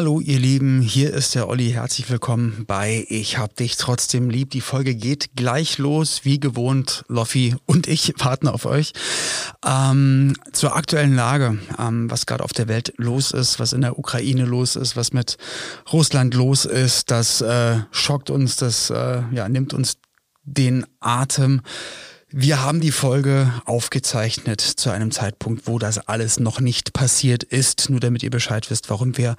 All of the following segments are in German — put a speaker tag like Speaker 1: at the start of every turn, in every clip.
Speaker 1: Hallo ihr Lieben, hier ist der Olli. Herzlich willkommen bei Ich hab dich trotzdem lieb. Die Folge geht gleich los, wie gewohnt. Loffi und ich warten auf euch. Ähm, zur aktuellen Lage, ähm, was gerade auf der Welt los ist, was in der Ukraine los ist, was mit Russland los ist, das äh, schockt uns, das äh, ja, nimmt uns den Atem. Wir haben die Folge aufgezeichnet zu einem Zeitpunkt, wo das alles noch nicht passiert ist. Nur damit ihr Bescheid wisst, warum wir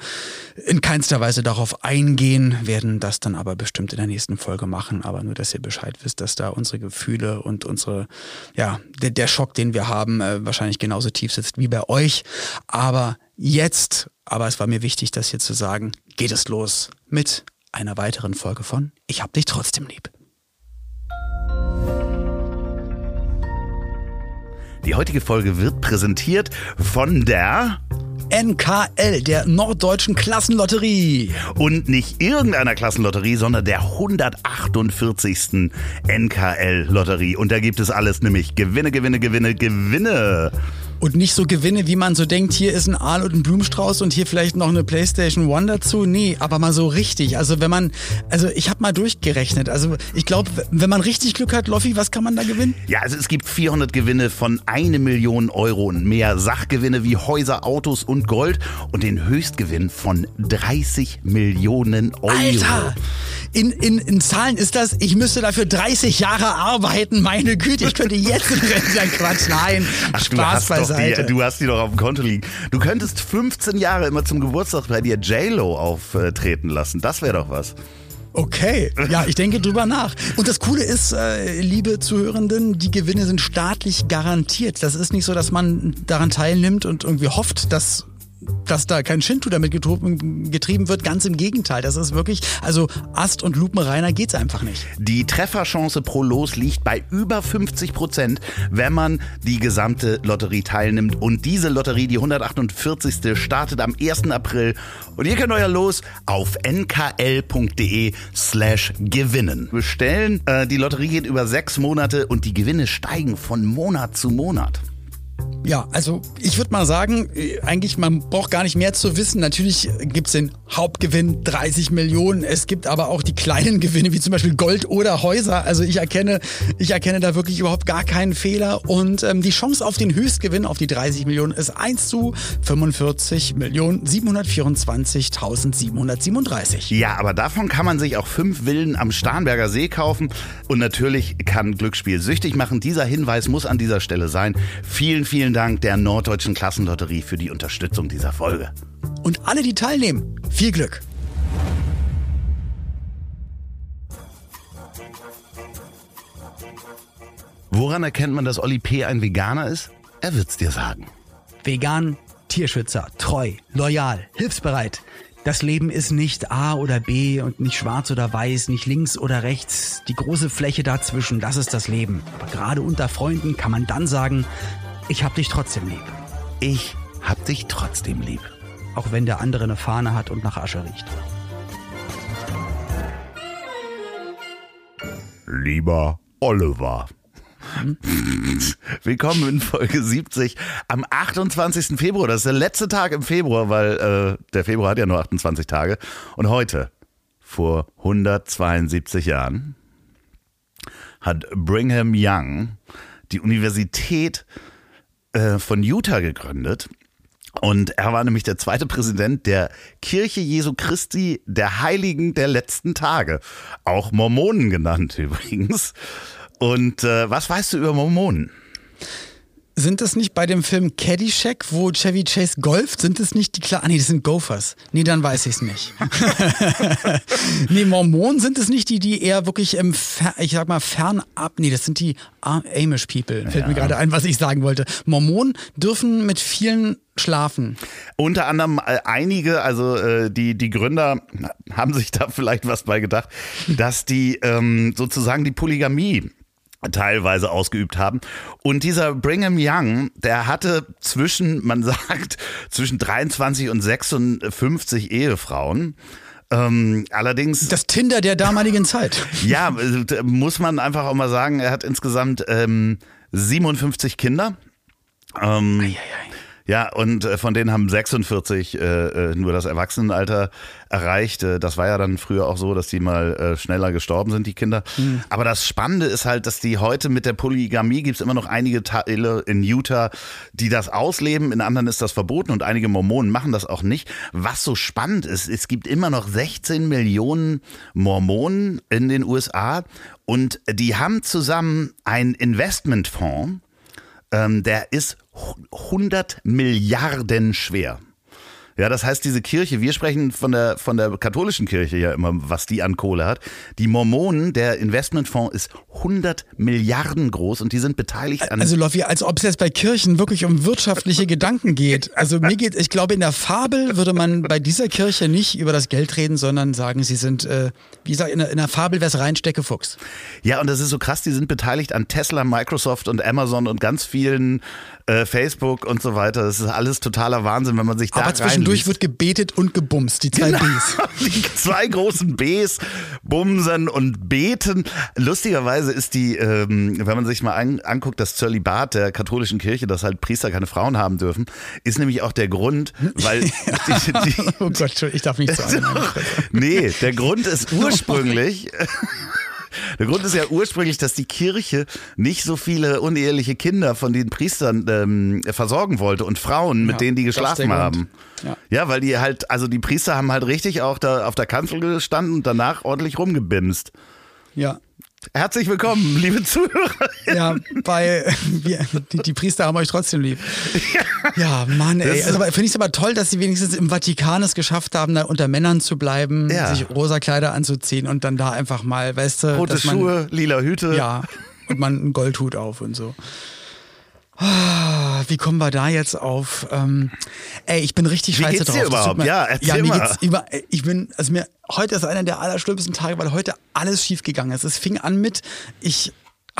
Speaker 1: in keinster Weise darauf eingehen, werden das dann aber bestimmt in der nächsten Folge machen. Aber nur, dass ihr Bescheid wisst, dass da unsere Gefühle und unsere, ja, der, der Schock, den wir haben, äh, wahrscheinlich genauso tief sitzt wie bei euch. Aber jetzt, aber es war mir wichtig, das hier zu sagen, geht es los mit einer weiteren Folge von Ich hab dich trotzdem lieb.
Speaker 2: Die heutige Folge wird präsentiert von der
Speaker 1: NKL, der Norddeutschen Klassenlotterie.
Speaker 2: Und nicht irgendeiner Klassenlotterie, sondern der 148. NKL-Lotterie. Und da gibt es alles, nämlich Gewinne, Gewinne, Gewinne, Gewinne
Speaker 1: und nicht so Gewinne, wie man so denkt, hier ist ein Aal und ein Blumenstrauß und hier vielleicht noch eine Playstation One dazu. Nee, aber mal so richtig. Also wenn man, also ich habe mal durchgerechnet. Also ich glaube, wenn man richtig Glück hat, Loffi, was kann man da gewinnen?
Speaker 2: Ja, also es gibt 400 Gewinne von eine Million Euro und mehr. Sachgewinne wie Häuser, Autos und Gold und den Höchstgewinn von 30 Millionen Euro.
Speaker 1: Alter! In, in, in Zahlen ist das, ich müsste dafür 30 Jahre arbeiten. Meine Güte, ich könnte jetzt in Rente Quatsch. Nein,
Speaker 2: Ach,
Speaker 1: Spaß beiseite
Speaker 2: die, du hast die doch auf dem Konto liegen. Du könntest 15 Jahre immer zum Geburtstag bei dir J-Lo auftreten lassen. Das wäre doch was.
Speaker 1: Okay, ja, ich denke drüber nach. Und das Coole ist, äh, liebe Zuhörenden, die Gewinne sind staatlich garantiert. Das ist nicht so, dass man daran teilnimmt und irgendwie hofft, dass dass da kein Shinto damit getrieben wird. Ganz im Gegenteil. Das ist wirklich, also Ast- und Lupenreiner geht's einfach nicht.
Speaker 2: Die Trefferchance pro Los liegt bei über 50 Prozent, wenn man die gesamte Lotterie teilnimmt. Und diese Lotterie, die 148. startet am 1. April. Und ihr könnt euer Los auf nkl.de slash gewinnen bestellen. Äh, die Lotterie geht über sechs Monate und die Gewinne steigen von Monat zu Monat.
Speaker 1: Ja, also ich würde mal sagen, äh, eigentlich man braucht gar nicht mehr zu wissen. Natürlich gibt's den Hauptgewinn 30 Millionen. Es gibt aber auch die kleinen Gewinne wie zum Beispiel Gold oder Häuser. Also ich erkenne, ich erkenne da wirklich überhaupt gar keinen Fehler. Und ähm, die Chance auf den Höchstgewinn auf die 30 Millionen ist 1 zu 45 Millionen 724.737.
Speaker 2: Ja, aber davon kann man sich auch fünf Villen am Starnberger See kaufen. Und natürlich kann Glücksspiel süchtig machen. Dieser Hinweis muss an dieser Stelle sein. Vielen, vielen vielen Dank der Norddeutschen Klassenlotterie für die Unterstützung dieser Folge.
Speaker 1: Und alle, die teilnehmen, viel Glück.
Speaker 2: Woran erkennt man, dass Olli P. ein Veganer ist? Er wird's dir sagen.
Speaker 1: Vegan, Tierschützer, treu, loyal, hilfsbereit. Das Leben ist nicht A oder B und nicht schwarz oder weiß, nicht links oder rechts. Die große Fläche dazwischen, das ist das Leben. Aber gerade unter Freunden kann man dann sagen, ich hab dich trotzdem lieb.
Speaker 2: Ich hab dich trotzdem lieb.
Speaker 1: Auch wenn der andere eine Fahne hat und nach Asche riecht.
Speaker 2: Lieber Oliver. Hm? Willkommen in Folge 70 am 28. Februar. Das ist der letzte Tag im Februar, weil äh, der Februar hat ja nur 28 Tage. Und heute, vor 172 Jahren, hat Brigham Young die Universität äh, von Utah gegründet. Und er war nämlich der zweite Präsident der Kirche Jesu Christi der Heiligen der letzten Tage. Auch Mormonen genannt übrigens. Und äh, was weißt du über Mormonen?
Speaker 1: Sind das nicht bei dem Film Caddyshack, wo Chevy Chase golft? Sind das nicht die klar? Ah, nee, das sind Gophers. Nee, dann weiß ich es nicht. nee, Mormonen sind es nicht die, die eher wirklich im, ich sag mal, fernab. Nee, das sind die Amish People. Fällt ja. mir gerade ein, was ich sagen wollte. Mormonen dürfen mit vielen schlafen.
Speaker 2: Unter anderem äh, einige, also äh, die, die Gründer haben sich da vielleicht was bei gedacht, dass die ähm, sozusagen die Polygamie teilweise ausgeübt haben. Und dieser Brigham Young, der hatte zwischen, man sagt, zwischen 23 und 56 Ehefrauen. Ähm, allerdings.
Speaker 1: Das Tinder der damaligen Zeit.
Speaker 2: ja, muss man einfach auch mal sagen, er hat insgesamt ähm, 57 Kinder. Ähm, Ja, und äh, von denen haben 46 äh, äh, nur das Erwachsenenalter erreicht. Äh, das war ja dann früher auch so, dass die mal äh, schneller gestorben sind, die Kinder. Mhm. Aber das Spannende ist halt, dass die heute mit der Polygamie gibt es immer noch einige Teile in Utah, die das ausleben. In anderen ist das verboten und einige Mormonen machen das auch nicht. Was so spannend ist, es gibt immer noch 16 Millionen Mormonen in den USA und die haben zusammen einen Investmentfonds, ähm, der ist 100 Milliarden schwer. Ja, das heißt, diese Kirche, wir sprechen von der, von der katholischen Kirche ja immer, was die an Kohle hat. Die Mormonen, der Investmentfonds ist 100 Milliarden groß und die sind beteiligt an.
Speaker 1: Also, Loffi, als ob es jetzt bei Kirchen wirklich um wirtschaftliche Gedanken geht. Also, mir geht, ich glaube, in der Fabel würde man bei dieser Kirche nicht über das Geld reden, sondern sagen, sie sind, äh, wie gesagt, in der, in der Fabel wäre es rein Steckefuchs.
Speaker 2: Ja, und das ist so krass, die sind beteiligt an Tesla, Microsoft und Amazon und ganz vielen äh, Facebook und so weiter. Das ist alles totaler Wahnsinn, wenn man sich da
Speaker 1: Aber zwischendurch wird gebetet und gebumst, die zwei genau, Bs.
Speaker 2: Die zwei großen Bs, bumsen und beten. Lustigerweise ist die, ähm, wenn man sich mal an, anguckt, das Zölibat der katholischen Kirche, dass halt Priester keine Frauen haben dürfen, ist nämlich auch der Grund, weil... die,
Speaker 1: die, oh Gott, ich darf nicht sagen.
Speaker 2: nee, der Grund ist ursprünglich... Der Grund ist ja ursprünglich, dass die Kirche nicht so viele uneheliche Kinder von den Priestern ähm, versorgen wollte und Frauen, mit ja, denen die geschlafen haben. Ja. ja. weil die halt, also die Priester haben halt richtig auch da auf der Kanzel gestanden und danach ordentlich rumgebimst.
Speaker 1: Ja.
Speaker 2: Herzlich willkommen, liebe Zuhörer.
Speaker 1: Ja, bei wir, die, die, Priester haben euch trotzdem lieb. Ja, Mann, ey. Also finde ich es aber toll, dass sie wenigstens im Vatikan es geschafft haben, da unter Männern zu bleiben, ja. sich rosa Kleider anzuziehen und dann da einfach mal, weißt du,
Speaker 2: rote man, Schuhe, lila Hüte.
Speaker 1: Ja, und man einen Goldhut auf und so. Ah, wie kommen wir da jetzt auf? Ähm, ey, ich bin richtig
Speaker 2: wie
Speaker 1: scheiße
Speaker 2: geht's
Speaker 1: drauf.
Speaker 2: Dir überhaupt?
Speaker 1: Mir,
Speaker 2: ja, erzähl
Speaker 1: ja, mir
Speaker 2: mal.
Speaker 1: geht's über, ich bin, also mir, heute ist einer der allerschlimmsten Tage, weil heute alles schief gegangen ist. Es fing an mit, ich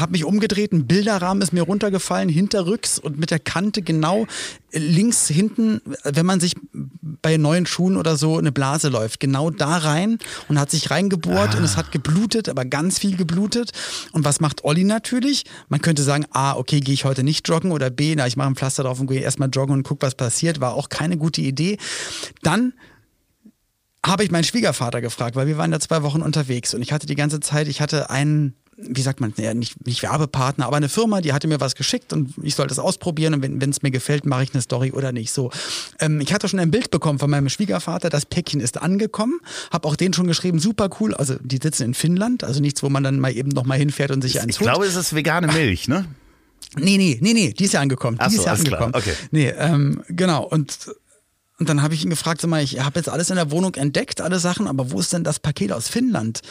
Speaker 1: habe mich umgedreht, ein Bilderrahmen ist mir runtergefallen, hinterrücks und mit der Kante genau links hinten, wenn man sich bei neuen Schuhen oder so eine Blase läuft, genau da rein und hat sich reingebohrt ah. und es hat geblutet, aber ganz viel geblutet. Und was macht Olli natürlich? Man könnte sagen, A, okay, gehe ich heute nicht joggen oder B, na, ich mache ein Pflaster drauf und gehe erstmal joggen und guck, was passiert. War auch keine gute Idee. Dann habe ich meinen Schwiegervater gefragt, weil wir waren da zwei Wochen unterwegs und ich hatte die ganze Zeit, ich hatte einen wie sagt man, ja, nicht, nicht Werbepartner, aber eine Firma, die hatte mir was geschickt und ich sollte es ausprobieren und wenn es mir gefällt, mache ich eine Story oder nicht. So, ähm, ich hatte schon ein Bild bekommen von meinem Schwiegervater, das Päckchen ist angekommen, habe auch den schon geschrieben, super cool, also die sitzen in Finnland, also nichts, wo man dann mal eben noch mal hinfährt und sich eins
Speaker 2: Ich glaube, es ist vegane Milch, ne?
Speaker 1: Nee, nee, nee, nee, die ist ja angekommen. Die
Speaker 2: Ach so,
Speaker 1: ist ja angekommen.
Speaker 2: Klar. Okay.
Speaker 1: Nee, ähm, genau. Und und dann habe ich ihn gefragt, sag mal, ich habe jetzt alles in der Wohnung entdeckt, alle Sachen, aber wo ist denn das Paket aus Finnland?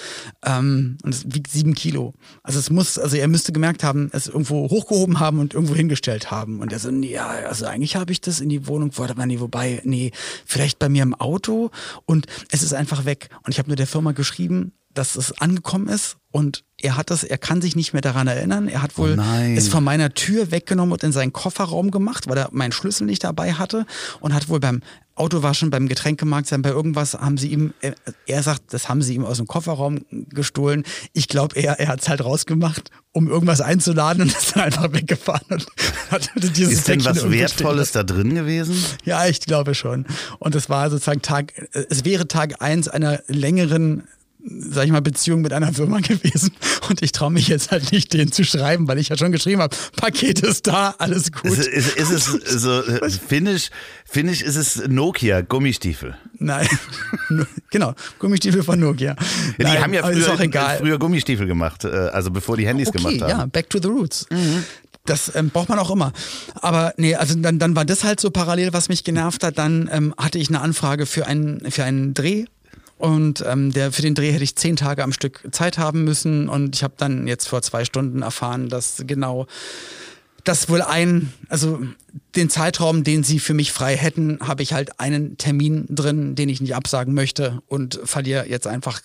Speaker 1: Ähm, und es wiegt sieben Kilo. Also es muss, also er müsste gemerkt haben, es irgendwo hochgehoben haben und irgendwo hingestellt haben. Und er so, nee, ja, also eigentlich habe ich das in die Wohnung, warte mal, nee, wobei, nee, vielleicht bei mir im Auto und es ist einfach weg. Und ich habe nur der Firma geschrieben, dass es angekommen ist und er hat das, er kann sich nicht mehr daran erinnern. Er hat wohl
Speaker 2: oh
Speaker 1: es von meiner Tür weggenommen und in seinen Kofferraum gemacht, weil er meinen Schlüssel nicht dabei hatte und hat wohl beim Autowaschen, beim Getränkemarkt sein, bei irgendwas haben sie ihm, er, er sagt, das haben sie ihm aus dem Kofferraum gestohlen. Ich glaube, er, er hat es halt rausgemacht, um irgendwas einzuladen und ist dann einfach weggefahren und
Speaker 2: hat dieses Ist denn was Wertvolles da drin gewesen?
Speaker 1: Ja, ich glaube schon. Und es war sozusagen Tag, es wäre Tag eins einer längeren sag ich mal, Beziehung mit einer Firma gewesen. Und ich traue mich jetzt halt nicht, den zu schreiben, weil ich ja schon geschrieben habe, Paket ist da, alles gut.
Speaker 2: Ist, ist, ist es so, Finnisch, Finnisch ist es Nokia, Gummistiefel.
Speaker 1: Nein, genau, Gummistiefel von Nokia. Ja,
Speaker 2: die Nein, haben ja früher, früher, Gummistiefel gemacht, äh, also bevor die Handys
Speaker 1: okay,
Speaker 2: gemacht haben.
Speaker 1: ja, back to the roots. Mhm. Das ähm, braucht man auch immer. Aber nee, also dann, dann war das halt so parallel, was mich genervt hat. Dann ähm, hatte ich eine Anfrage für einen, für einen Dreh und ähm, der, für den Dreh hätte ich zehn Tage am Stück Zeit haben müssen. Und ich habe dann jetzt vor zwei Stunden erfahren, dass genau das wohl ein, also den Zeitraum, den sie für mich frei hätten, habe ich halt einen Termin drin, den ich nicht absagen möchte und verliere jetzt einfach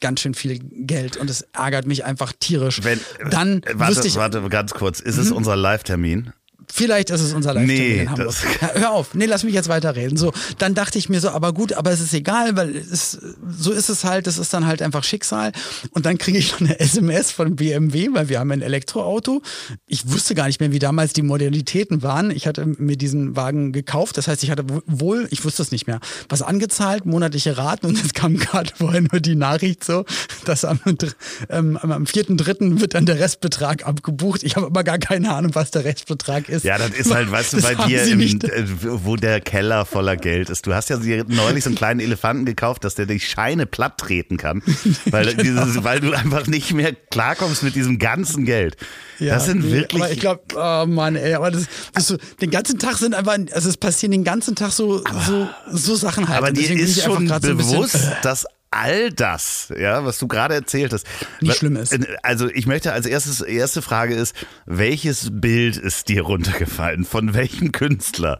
Speaker 1: ganz schön viel Geld und es ärgert mich einfach tierisch.
Speaker 2: Wenn,
Speaker 1: Dann
Speaker 2: warte, ich, warte ganz kurz, ist es mhm. unser Live-Termin?
Speaker 1: Vielleicht ist es unser Live
Speaker 2: Nee,
Speaker 1: in Hamburg. Ja, hör auf, nee, lass mich jetzt weiterreden. So, dann dachte ich mir so, aber gut, aber es ist egal, weil es, so ist es halt, das ist dann halt einfach Schicksal. Und dann kriege ich noch eine SMS von BMW, weil wir haben ein Elektroauto. Ich wusste gar nicht mehr, wie damals die Modalitäten waren. Ich hatte mir diesen Wagen gekauft, das heißt, ich hatte wohl, ich wusste es nicht mehr, was angezahlt, monatliche Raten und es kam gerade vorher nur die Nachricht so, dass am, ähm, am 4.3. wird dann der Restbetrag abgebucht. Ich habe aber gar keine Ahnung, was der Restbetrag ist.
Speaker 2: Ja, das ist halt, weißt du,
Speaker 1: Das
Speaker 2: bei dir, im, äh, wo der Keller voller Geld ist. Du hast ja neulich so einen kleinen Elefanten gekauft, dass der die Scheine platt treten kann, weil,
Speaker 1: Genau.
Speaker 2: dieses, weil du einfach nicht mehr klarkommst mit diesem ganzen Geld.
Speaker 1: Ja,
Speaker 2: das sind
Speaker 1: nee,
Speaker 2: wirklich.
Speaker 1: Aber ich glaube, oh Mann, ey, aber das, das so, den ganzen Tag sind einfach, also es passieren den ganzen Tag so, so, so Sachen halt.
Speaker 2: aber dir ist schon
Speaker 1: so
Speaker 2: bewusst,
Speaker 1: äh,
Speaker 2: dass all das, ja, was du gerade erzählt hast,
Speaker 1: Nicht schlimm ist.
Speaker 2: Also ich möchte als erstes, erste Frage ist, welches Bild ist dir runtergefallen? Von welchem Künstler?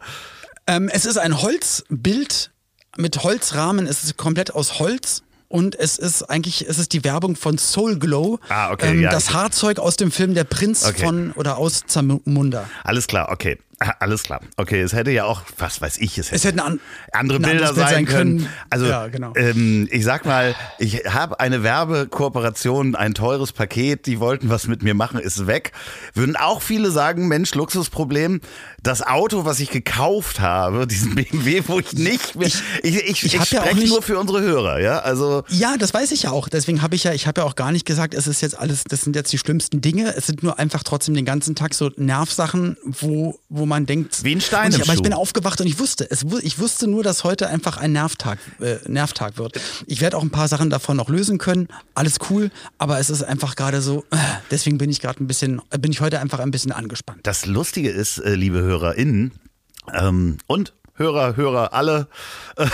Speaker 1: Ähm, es ist ein Holzbild mit Holzrahmen. Es ist komplett aus Holz. Und es ist eigentlich, es ist die Werbung von Soul Glow.
Speaker 2: Ah, okay,
Speaker 1: ähm,
Speaker 2: ja,
Speaker 1: das Haarzeug aus dem Film Der Prinz
Speaker 2: Okay.
Speaker 1: von oder aus Zamunda.
Speaker 2: Alles klar, okay. Ah, Alles klar. Okay, es hätte ja auch, was weiß ich, es hätte,
Speaker 1: Es hätten an,
Speaker 2: andere Bilder sein
Speaker 1: sein
Speaker 2: können.
Speaker 1: können.
Speaker 2: Also,
Speaker 1: Ja, genau.
Speaker 2: ähm, ich sag mal, ich habe eine Werbekooperation, ein teures Paket, die wollten was mit mir machen, ist weg. Würden auch viele sagen, Mensch, Luxusproblem. Das Auto, was ich gekauft habe, diesen BMW, wo ich nicht mehr, ich, ich, ich,
Speaker 1: ich hab ja auch
Speaker 2: spreche
Speaker 1: nicht-
Speaker 2: nur für unsere Hörer, ja, also.
Speaker 1: Ja, das weiß ich ja auch. Deswegen habe ich ja, ich habe ja auch gar nicht gesagt, es ist jetzt alles, das sind jetzt die schlimmsten Dinge. Es sind nur einfach trotzdem den ganzen Tag so Nervsachen, wo, wo man denkt.
Speaker 2: Wie ein Stein
Speaker 1: ich, Aber ich bin aufgewacht und ich wusste, es, ich wusste nur, dass heute einfach ein Nervtag, äh, Nervtag wird. Ich werde auch ein paar Sachen davon noch lösen können. Alles cool, aber es ist einfach gerade so, äh, deswegen bin ich gerade ein bisschen, bin ich heute einfach ein bisschen angespannt.
Speaker 2: Das Lustige ist, äh, liebe HörerInnen ähm, und Hörer, Hörer alle, äh,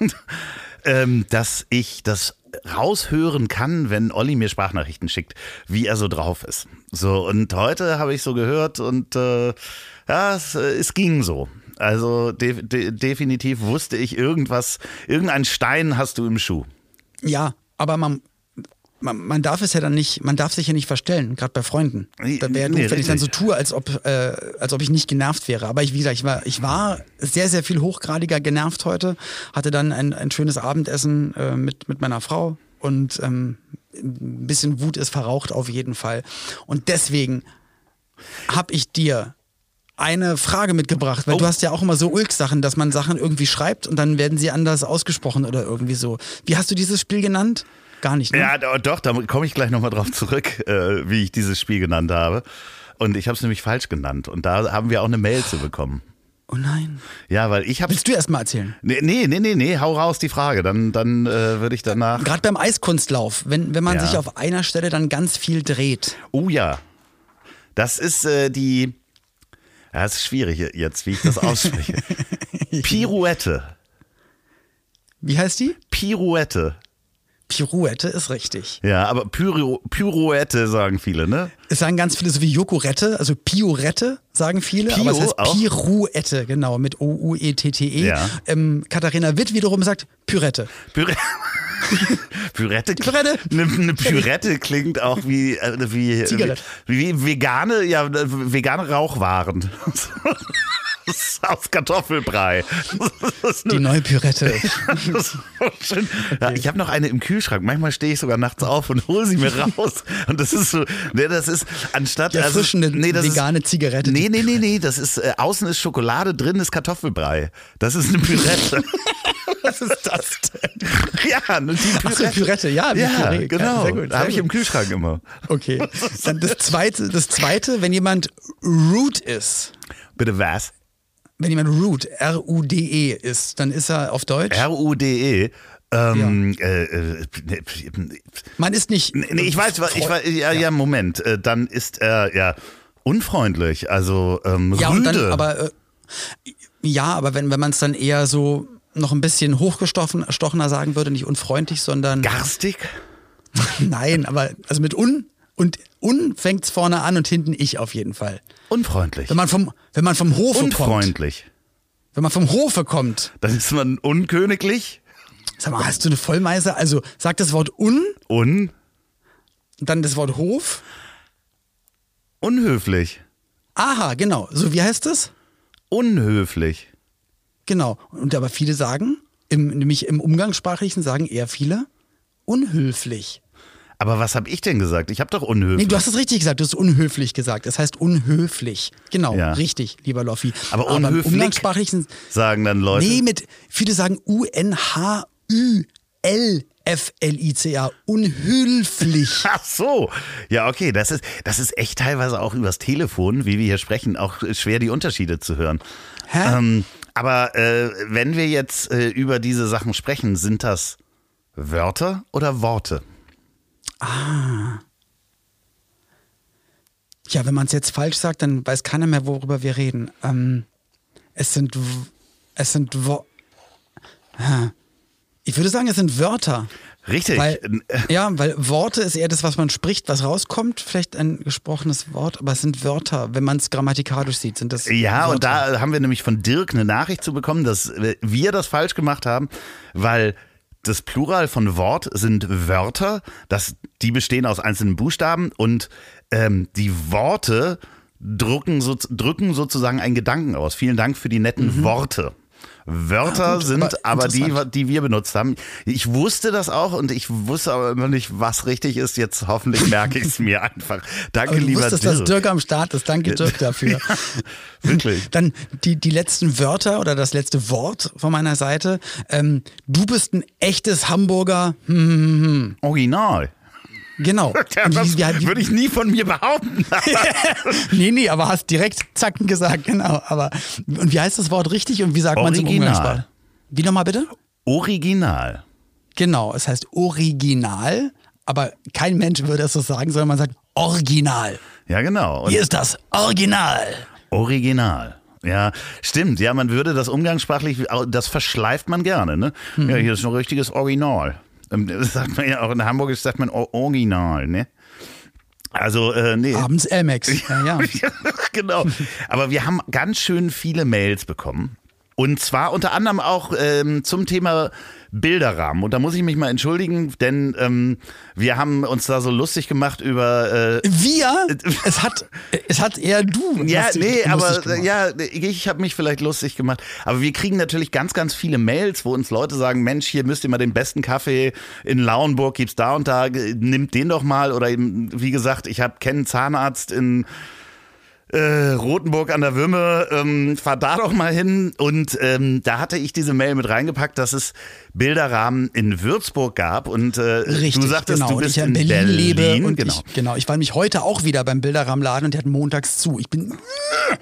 Speaker 2: ähm, dass ich das raushören kann, wenn Olli mir Sprachnachrichten schickt, wie er so drauf ist. So, und heute habe ich so gehört und äh, ja, es, äh, es ging so. Also de de definitiv wusste ich irgendwas, irgendeinen Stein hast du im Schuh.
Speaker 1: Ja, aber man, man, man darf es ja dann nicht, man darf sich ja nicht verstellen, gerade bei Freunden. Da wäre
Speaker 2: nee,
Speaker 1: doof, wenn ich dann so tue, als ob, äh, als ob ich nicht genervt wäre. Aber ich, wie gesagt, ich war, ich war sehr, sehr viel hochgradiger genervt heute, hatte dann ein, ein schönes Abendessen äh, mit, mit meiner Frau und ähm, ein bisschen Wut ist verraucht auf jeden Fall. Und deswegen habe ich dir eine Frage mitgebracht, weil
Speaker 2: Oh.
Speaker 1: du hast ja auch immer so Ulk-Sachen, dass man Sachen irgendwie schreibt und dann werden sie anders ausgesprochen oder irgendwie so. Wie hast du dieses Spiel genannt? Gar nicht, ne?
Speaker 2: Ja, do- doch, da komme ich gleich nochmal drauf zurück, äh, wie ich dieses Spiel genannt habe. Und ich habe es nämlich falsch genannt. Und da haben wir auch eine Mail zu bekommen.
Speaker 1: Oh nein.
Speaker 2: Ja, weil ich habe.
Speaker 1: Willst du erst mal erzählen?
Speaker 2: Nee, nee, nee, nee, nee, hau raus die Frage. Dann, dann äh, würde ich danach.
Speaker 1: Gerade beim Eiskunstlauf, wenn, wenn man
Speaker 2: Ja.
Speaker 1: sich auf einer Stelle dann ganz viel dreht.
Speaker 2: Oh ja. Das ist äh, die. Ja, es ist schwierig jetzt, wie ich das ausspreche. Pirouette.
Speaker 1: Wie heißt die?
Speaker 2: Pirouette.
Speaker 1: Pirouette ist richtig.
Speaker 2: Ja, aber Pyro, Pirouette sagen viele, ne?
Speaker 1: Es sagen ganz viele so wie Jokorette, also Piorette sagen viele,
Speaker 2: Pio
Speaker 1: aber es heißt
Speaker 2: auch?
Speaker 1: Pirouette, genau, mit O-U-E-T-T-E.
Speaker 2: Ja.
Speaker 1: Ähm, Katharina Witt wiederum sagt Pürette.
Speaker 2: Püre Pürette,
Speaker 1: Pürette.
Speaker 2: Eine, eine Pürette klingt auch wie, äh, wie, wie, wie vegane, ja, vegane Rauchwaren. Das ist aus Kartoffelbrei.
Speaker 1: Die
Speaker 2: eine-
Speaker 1: neue Pürette.
Speaker 2: so. Ja, ich habe noch eine im Kühlschrank. Manchmal stehe ich sogar nachts auf und hole sie mir raus. Und das ist so, ne, das ist anstatt
Speaker 1: Die
Speaker 2: also, nee, das
Speaker 1: vegane
Speaker 2: ist,
Speaker 1: Zigarette.
Speaker 2: Nee, nee, nee, nee, das ist äh, außen ist Schokolade, drin ist Kartoffelbrei. Das ist eine Pürette.
Speaker 1: Was ist das denn?
Speaker 2: ja, eine die
Speaker 1: Ach so, Pürette, ja.
Speaker 2: Ja,
Speaker 1: Püree.
Speaker 2: genau.
Speaker 1: Sehr gut,
Speaker 2: habe ich im. Kühlschrank immer.
Speaker 1: Okay. Dann das zweite, das zweite, wenn jemand rude ist,
Speaker 2: Bitte was?
Speaker 1: Wenn jemand rude, R-U-D-E ist, dann ist er auf Deutsch.
Speaker 2: R-U-D-E. Ähm, äh, äh, nee,
Speaker 1: Man ist nicht.
Speaker 2: nee, ich weiß, ich weiß, ja, ja, Moment. Äh, Dann ist er ja unfreundlich, also ähm,
Speaker 1: Ja,
Speaker 2: rüde.
Speaker 1: und dann, aber äh, ja, aber wenn, wenn man es dann eher so noch ein bisschen hochgestochener sagen würde, nicht unfreundlich, sondern
Speaker 2: Garstig?
Speaker 1: nein, aber also mit un und un fängt's vorne an und hinten ich auf jeden Fall.
Speaker 2: Unfreundlich.
Speaker 1: Wenn man vom wenn man vom Hofe kommt,
Speaker 2: Unfreundlich.
Speaker 1: wenn man vom Hofe kommt,
Speaker 2: Dann ist man unköniglich.
Speaker 1: sag mal, hast du eine Vollmeise? Also sag das Wort un,
Speaker 2: Un
Speaker 1: dann das Wort Hof.
Speaker 2: unhöflich.
Speaker 1: Aha, genau. So, wie heißt es?
Speaker 2: Unhöflich.
Speaker 1: Genau. Und aber viele sagen, im, nämlich im Umgangssprachlichen sagen eher viele, unhöflich.
Speaker 2: Aber was habe ich denn gesagt? Ich habe doch unhöflich.
Speaker 1: Nee, du hast es richtig gesagt, du hast unhöflich gesagt. Das heißt unhöflich. Genau,
Speaker 2: Ja.
Speaker 1: richtig, lieber Loffi.
Speaker 2: Aber unhöflich
Speaker 1: Umgangssprachlichen,
Speaker 2: sagen dann Leute.
Speaker 1: nee, mit, viele sagen U-N-H-Ü-L-F-L-I-C-A, unhöflich.
Speaker 2: Ach so. Ja, okay. Das ist, das ist echt teilweise auch übers Telefon, wie wir hier sprechen, auch schwer die Unterschiede zu hören.
Speaker 1: Hä?
Speaker 2: Ähm, aber äh, wenn wir jetzt äh, über diese Sachen sprechen, sind das Wörter oder Worte?
Speaker 1: Ja, wenn man es jetzt falsch sagt, dann weiß keiner mehr, worüber wir reden. Ähm, es sind, es sind, Wo ich würde sagen, es sind Wörter.
Speaker 2: Richtig.
Speaker 1: Weil,
Speaker 2: Äh,
Speaker 1: ja, weil Worte ist eher das, was man spricht, was rauskommt. Vielleicht ein gesprochenes Wort, aber es sind Wörter. Wenn man es grammatikalisch sieht, sind das
Speaker 2: Ja,
Speaker 1: Wörter.
Speaker 2: und da haben wir nämlich von Dirk eine Nachricht zu bekommen, dass wir das falsch gemacht haben, weil das Plural von Wort sind Wörter, das, die bestehen aus einzelnen Buchstaben und ähm, die Worte drücken, so, drücken sozusagen einen Gedanken aus. Vielen Dank für die netten Worte. Wörter
Speaker 1: Ah,
Speaker 2: sind
Speaker 1: aber
Speaker 2: aber, die, die wir benutzt haben. Ich wusste das auch und ich wusste aber immer nicht, was richtig ist. Jetzt hoffentlich merke ich es mir einfach. Danke,
Speaker 1: aber du
Speaker 2: lieber
Speaker 1: wusstest,
Speaker 2: Dirk.
Speaker 1: dass Dirk am Start ist. Danke, Dirk, dafür.
Speaker 2: Wirklich.
Speaker 1: Dann die, die letzten Wörter oder das letzte Wort von meiner Seite. Ähm, du bist ein echtes Hamburger. Hm, hm, hm, hm.
Speaker 2: Original.
Speaker 1: Genau.
Speaker 2: Ja, das
Speaker 1: wie-
Speaker 2: würde ich nie von mir behaupten.
Speaker 1: nee, nee, aber hast direkt zacken gesagt, genau. Aber und wie heißt das Wort richtig und wie sagt man es im
Speaker 2: Original.
Speaker 1: Umgangssprach? Wie nochmal bitte?
Speaker 2: Original.
Speaker 1: Genau, es heißt Original, aber kein Mensch würde es so sagen, sondern man sagt Original.
Speaker 2: Ja, genau. Und
Speaker 1: Hier ist das Original.
Speaker 2: Original. Ja, stimmt. Ja, man würde das umgangssprachlich, das verschleift man gerne, ne?
Speaker 1: Mhm.
Speaker 2: Ja, hier ist ein richtiges Original. Ähm, Das sagt man ja auch in Hamburg, sagt man Original, ne? Also, äh, nee.
Speaker 1: Abends Elmex. Ja, ja.
Speaker 2: genau. Aber wir haben ganz schön viele Mails bekommen. Und zwar unter anderem auch ähm, zum Thema Bilderrahmen. Und da muss ich mich mal entschuldigen, denn ähm, wir haben uns da so lustig gemacht über. Äh,
Speaker 1: Wir? Es hat, es hat eher du.
Speaker 2: ja, nee, aber
Speaker 1: gemacht.
Speaker 2: ja, ich habe mich vielleicht lustig gemacht. Aber wir kriegen natürlich ganz, ganz viele Mails, wo uns Leute sagen, Mensch, hier müsst ihr mal den besten Kaffee in Lauenburg, gibt's da und da, nimmt den doch mal. Oder eben, wie gesagt, ich habe kennen Zahnarzt in äh, Rotenburg an der Würme, ähm, fahr da doch mal hin. Und ähm, da hatte ich diese Mail mit reingepackt, dass es Bilderrahmen in Würzburg gab. Und äh,
Speaker 1: Richtig,
Speaker 2: du sagtest,
Speaker 1: genau.
Speaker 2: du bist
Speaker 1: ich ja in
Speaker 2: in
Speaker 1: Berlin, lebe
Speaker 2: Berlin,
Speaker 1: und
Speaker 2: genau.
Speaker 1: ich, genau. Ich war nämlich heute auch wieder beim Bilderrahmenladen und der hat montags zu. Ich bin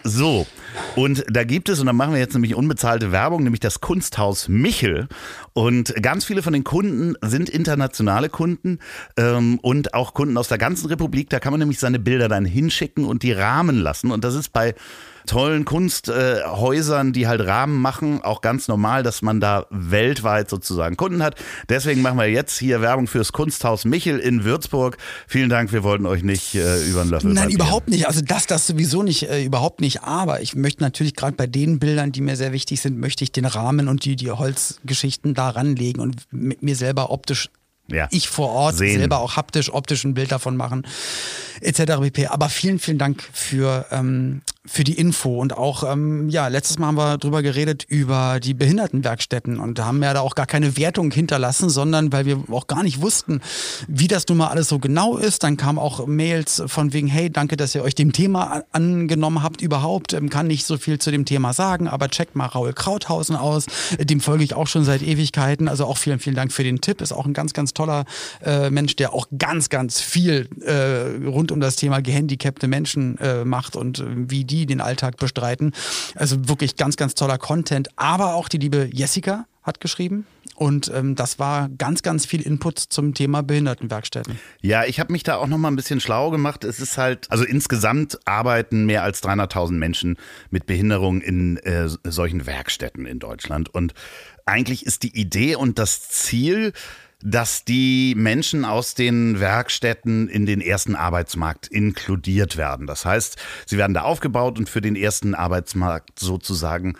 Speaker 2: So, und da gibt es, und da machen wir jetzt nämlich unbezahlte Werbung, nämlich das Kunsthaus Michel. Und ganz viele von den Kunden sind internationale Kunden ähm, und auch Kunden aus der ganzen Republik. Da kann man nämlich seine Bilder dann hinschicken und die rahmen lassen. Und das ist bei tollen Kunsthäusern, die halt Rahmen machen, auch ganz normal, dass man da weltweit sozusagen Kunden hat. Deswegen machen wir jetzt hier Werbung fürs Kunsthaus Michel in Würzburg. Vielen Dank, wir wollten euch nicht äh, über den Löffel
Speaker 1: Nein,
Speaker 2: papieren.
Speaker 1: überhaupt nicht. Also das, das sowieso nicht, äh, überhaupt nicht. Aber ich möchte natürlich gerade bei den Bildern, die mir sehr wichtig sind, möchte ich den Rahmen und die, die Holzgeschichten da ranlegen und mit mir selber optisch,
Speaker 2: Ja.
Speaker 1: ich vor Ort
Speaker 2: Sehen.
Speaker 1: selber auch haptisch, optisch ein Bild davon machen, etc. pp. Aber vielen, vielen Dank für, ähm, für die Info und auch, ähm, ja, letztes Mal haben wir drüber geredet über die Behindertenwerkstätten und haben ja da auch gar keine Wertung hinterlassen, sondern weil wir auch gar nicht wussten, wie das nun mal alles so genau ist. Dann kamen auch Mails von wegen, hey, danke, dass ihr euch dem Thema angenommen habt überhaupt. Ähm, kann nicht so viel zu dem Thema sagen, aber checkt mal Raul Krauthausen aus. Dem folge ich auch schon seit Ewigkeiten. Also auch vielen, vielen Dank für den Tipp. Ist auch ein ganz, ganz toller äh, Mensch, der auch ganz, ganz viel äh, rund um das Thema gehandicapte Menschen äh, macht und äh, wie die den Alltag bestreiten. Also wirklich ganz, ganz toller Content. Aber auch die liebe Jessica hat geschrieben. Und ähm, das war ganz, ganz viel Input zum Thema Behindertenwerkstätten.
Speaker 2: Ja, ich habe mich da auch noch mal ein bisschen schlau gemacht. Es ist halt, also insgesamt arbeiten mehr als 300.000 Menschen mit Behinderung in äh, solchen Werkstätten in Deutschland. Und eigentlich ist die Idee und das Ziel, dass die Menschen aus den Werkstätten in den ersten Arbeitsmarkt inkludiert werden. Das heißt, sie werden da aufgebaut und für den ersten Arbeitsmarkt sozusagen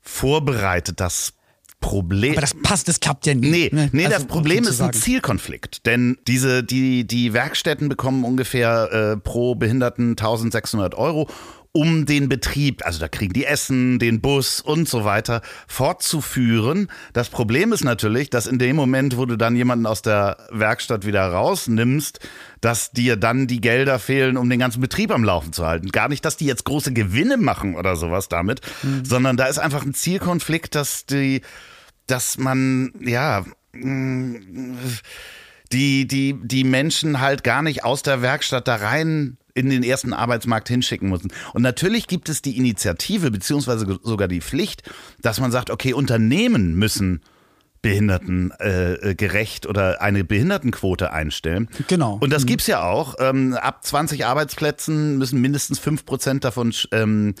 Speaker 2: vorbereitet. Das Problem.
Speaker 1: Aber das passt, das klappt ja nie.
Speaker 2: Nee,
Speaker 1: ne?
Speaker 2: nee
Speaker 1: Also,
Speaker 2: das Problem ist ein. Zielkonflikt. Denn diese, die, die Werkstätten bekommen ungefähr äh, pro Behinderten 1600 Euro um den Betrieb, also da kriegen die Essen, den Bus und so weiter, fortzuführen. Das Problem ist natürlich, dass in dem Moment, wo du dann jemanden aus der Werkstatt wieder rausnimmst, dass dir dann die Gelder fehlen, um den ganzen Betrieb am Laufen zu halten. Gar nicht, dass die jetzt große Gewinne machen oder sowas damit, mhm. sondern da ist einfach ein Zielkonflikt, dass die, dass man, ja, die, die, die Menschen halt gar nicht aus der Werkstatt da rein in den ersten Arbeitsmarkt hinschicken müssen. Und natürlich gibt es die Initiative beziehungsweise sogar die Pflicht, dass man sagt, okay, Unternehmen müssen Behinderten äh, äh gerecht oder eine Behindertenquote einstellen.
Speaker 1: Genau.
Speaker 2: Und das mhm. gibt's ja auch. Ähm, ab 20 Arbeitsplätzen müssen mindestens 5 Prozent davon ähm,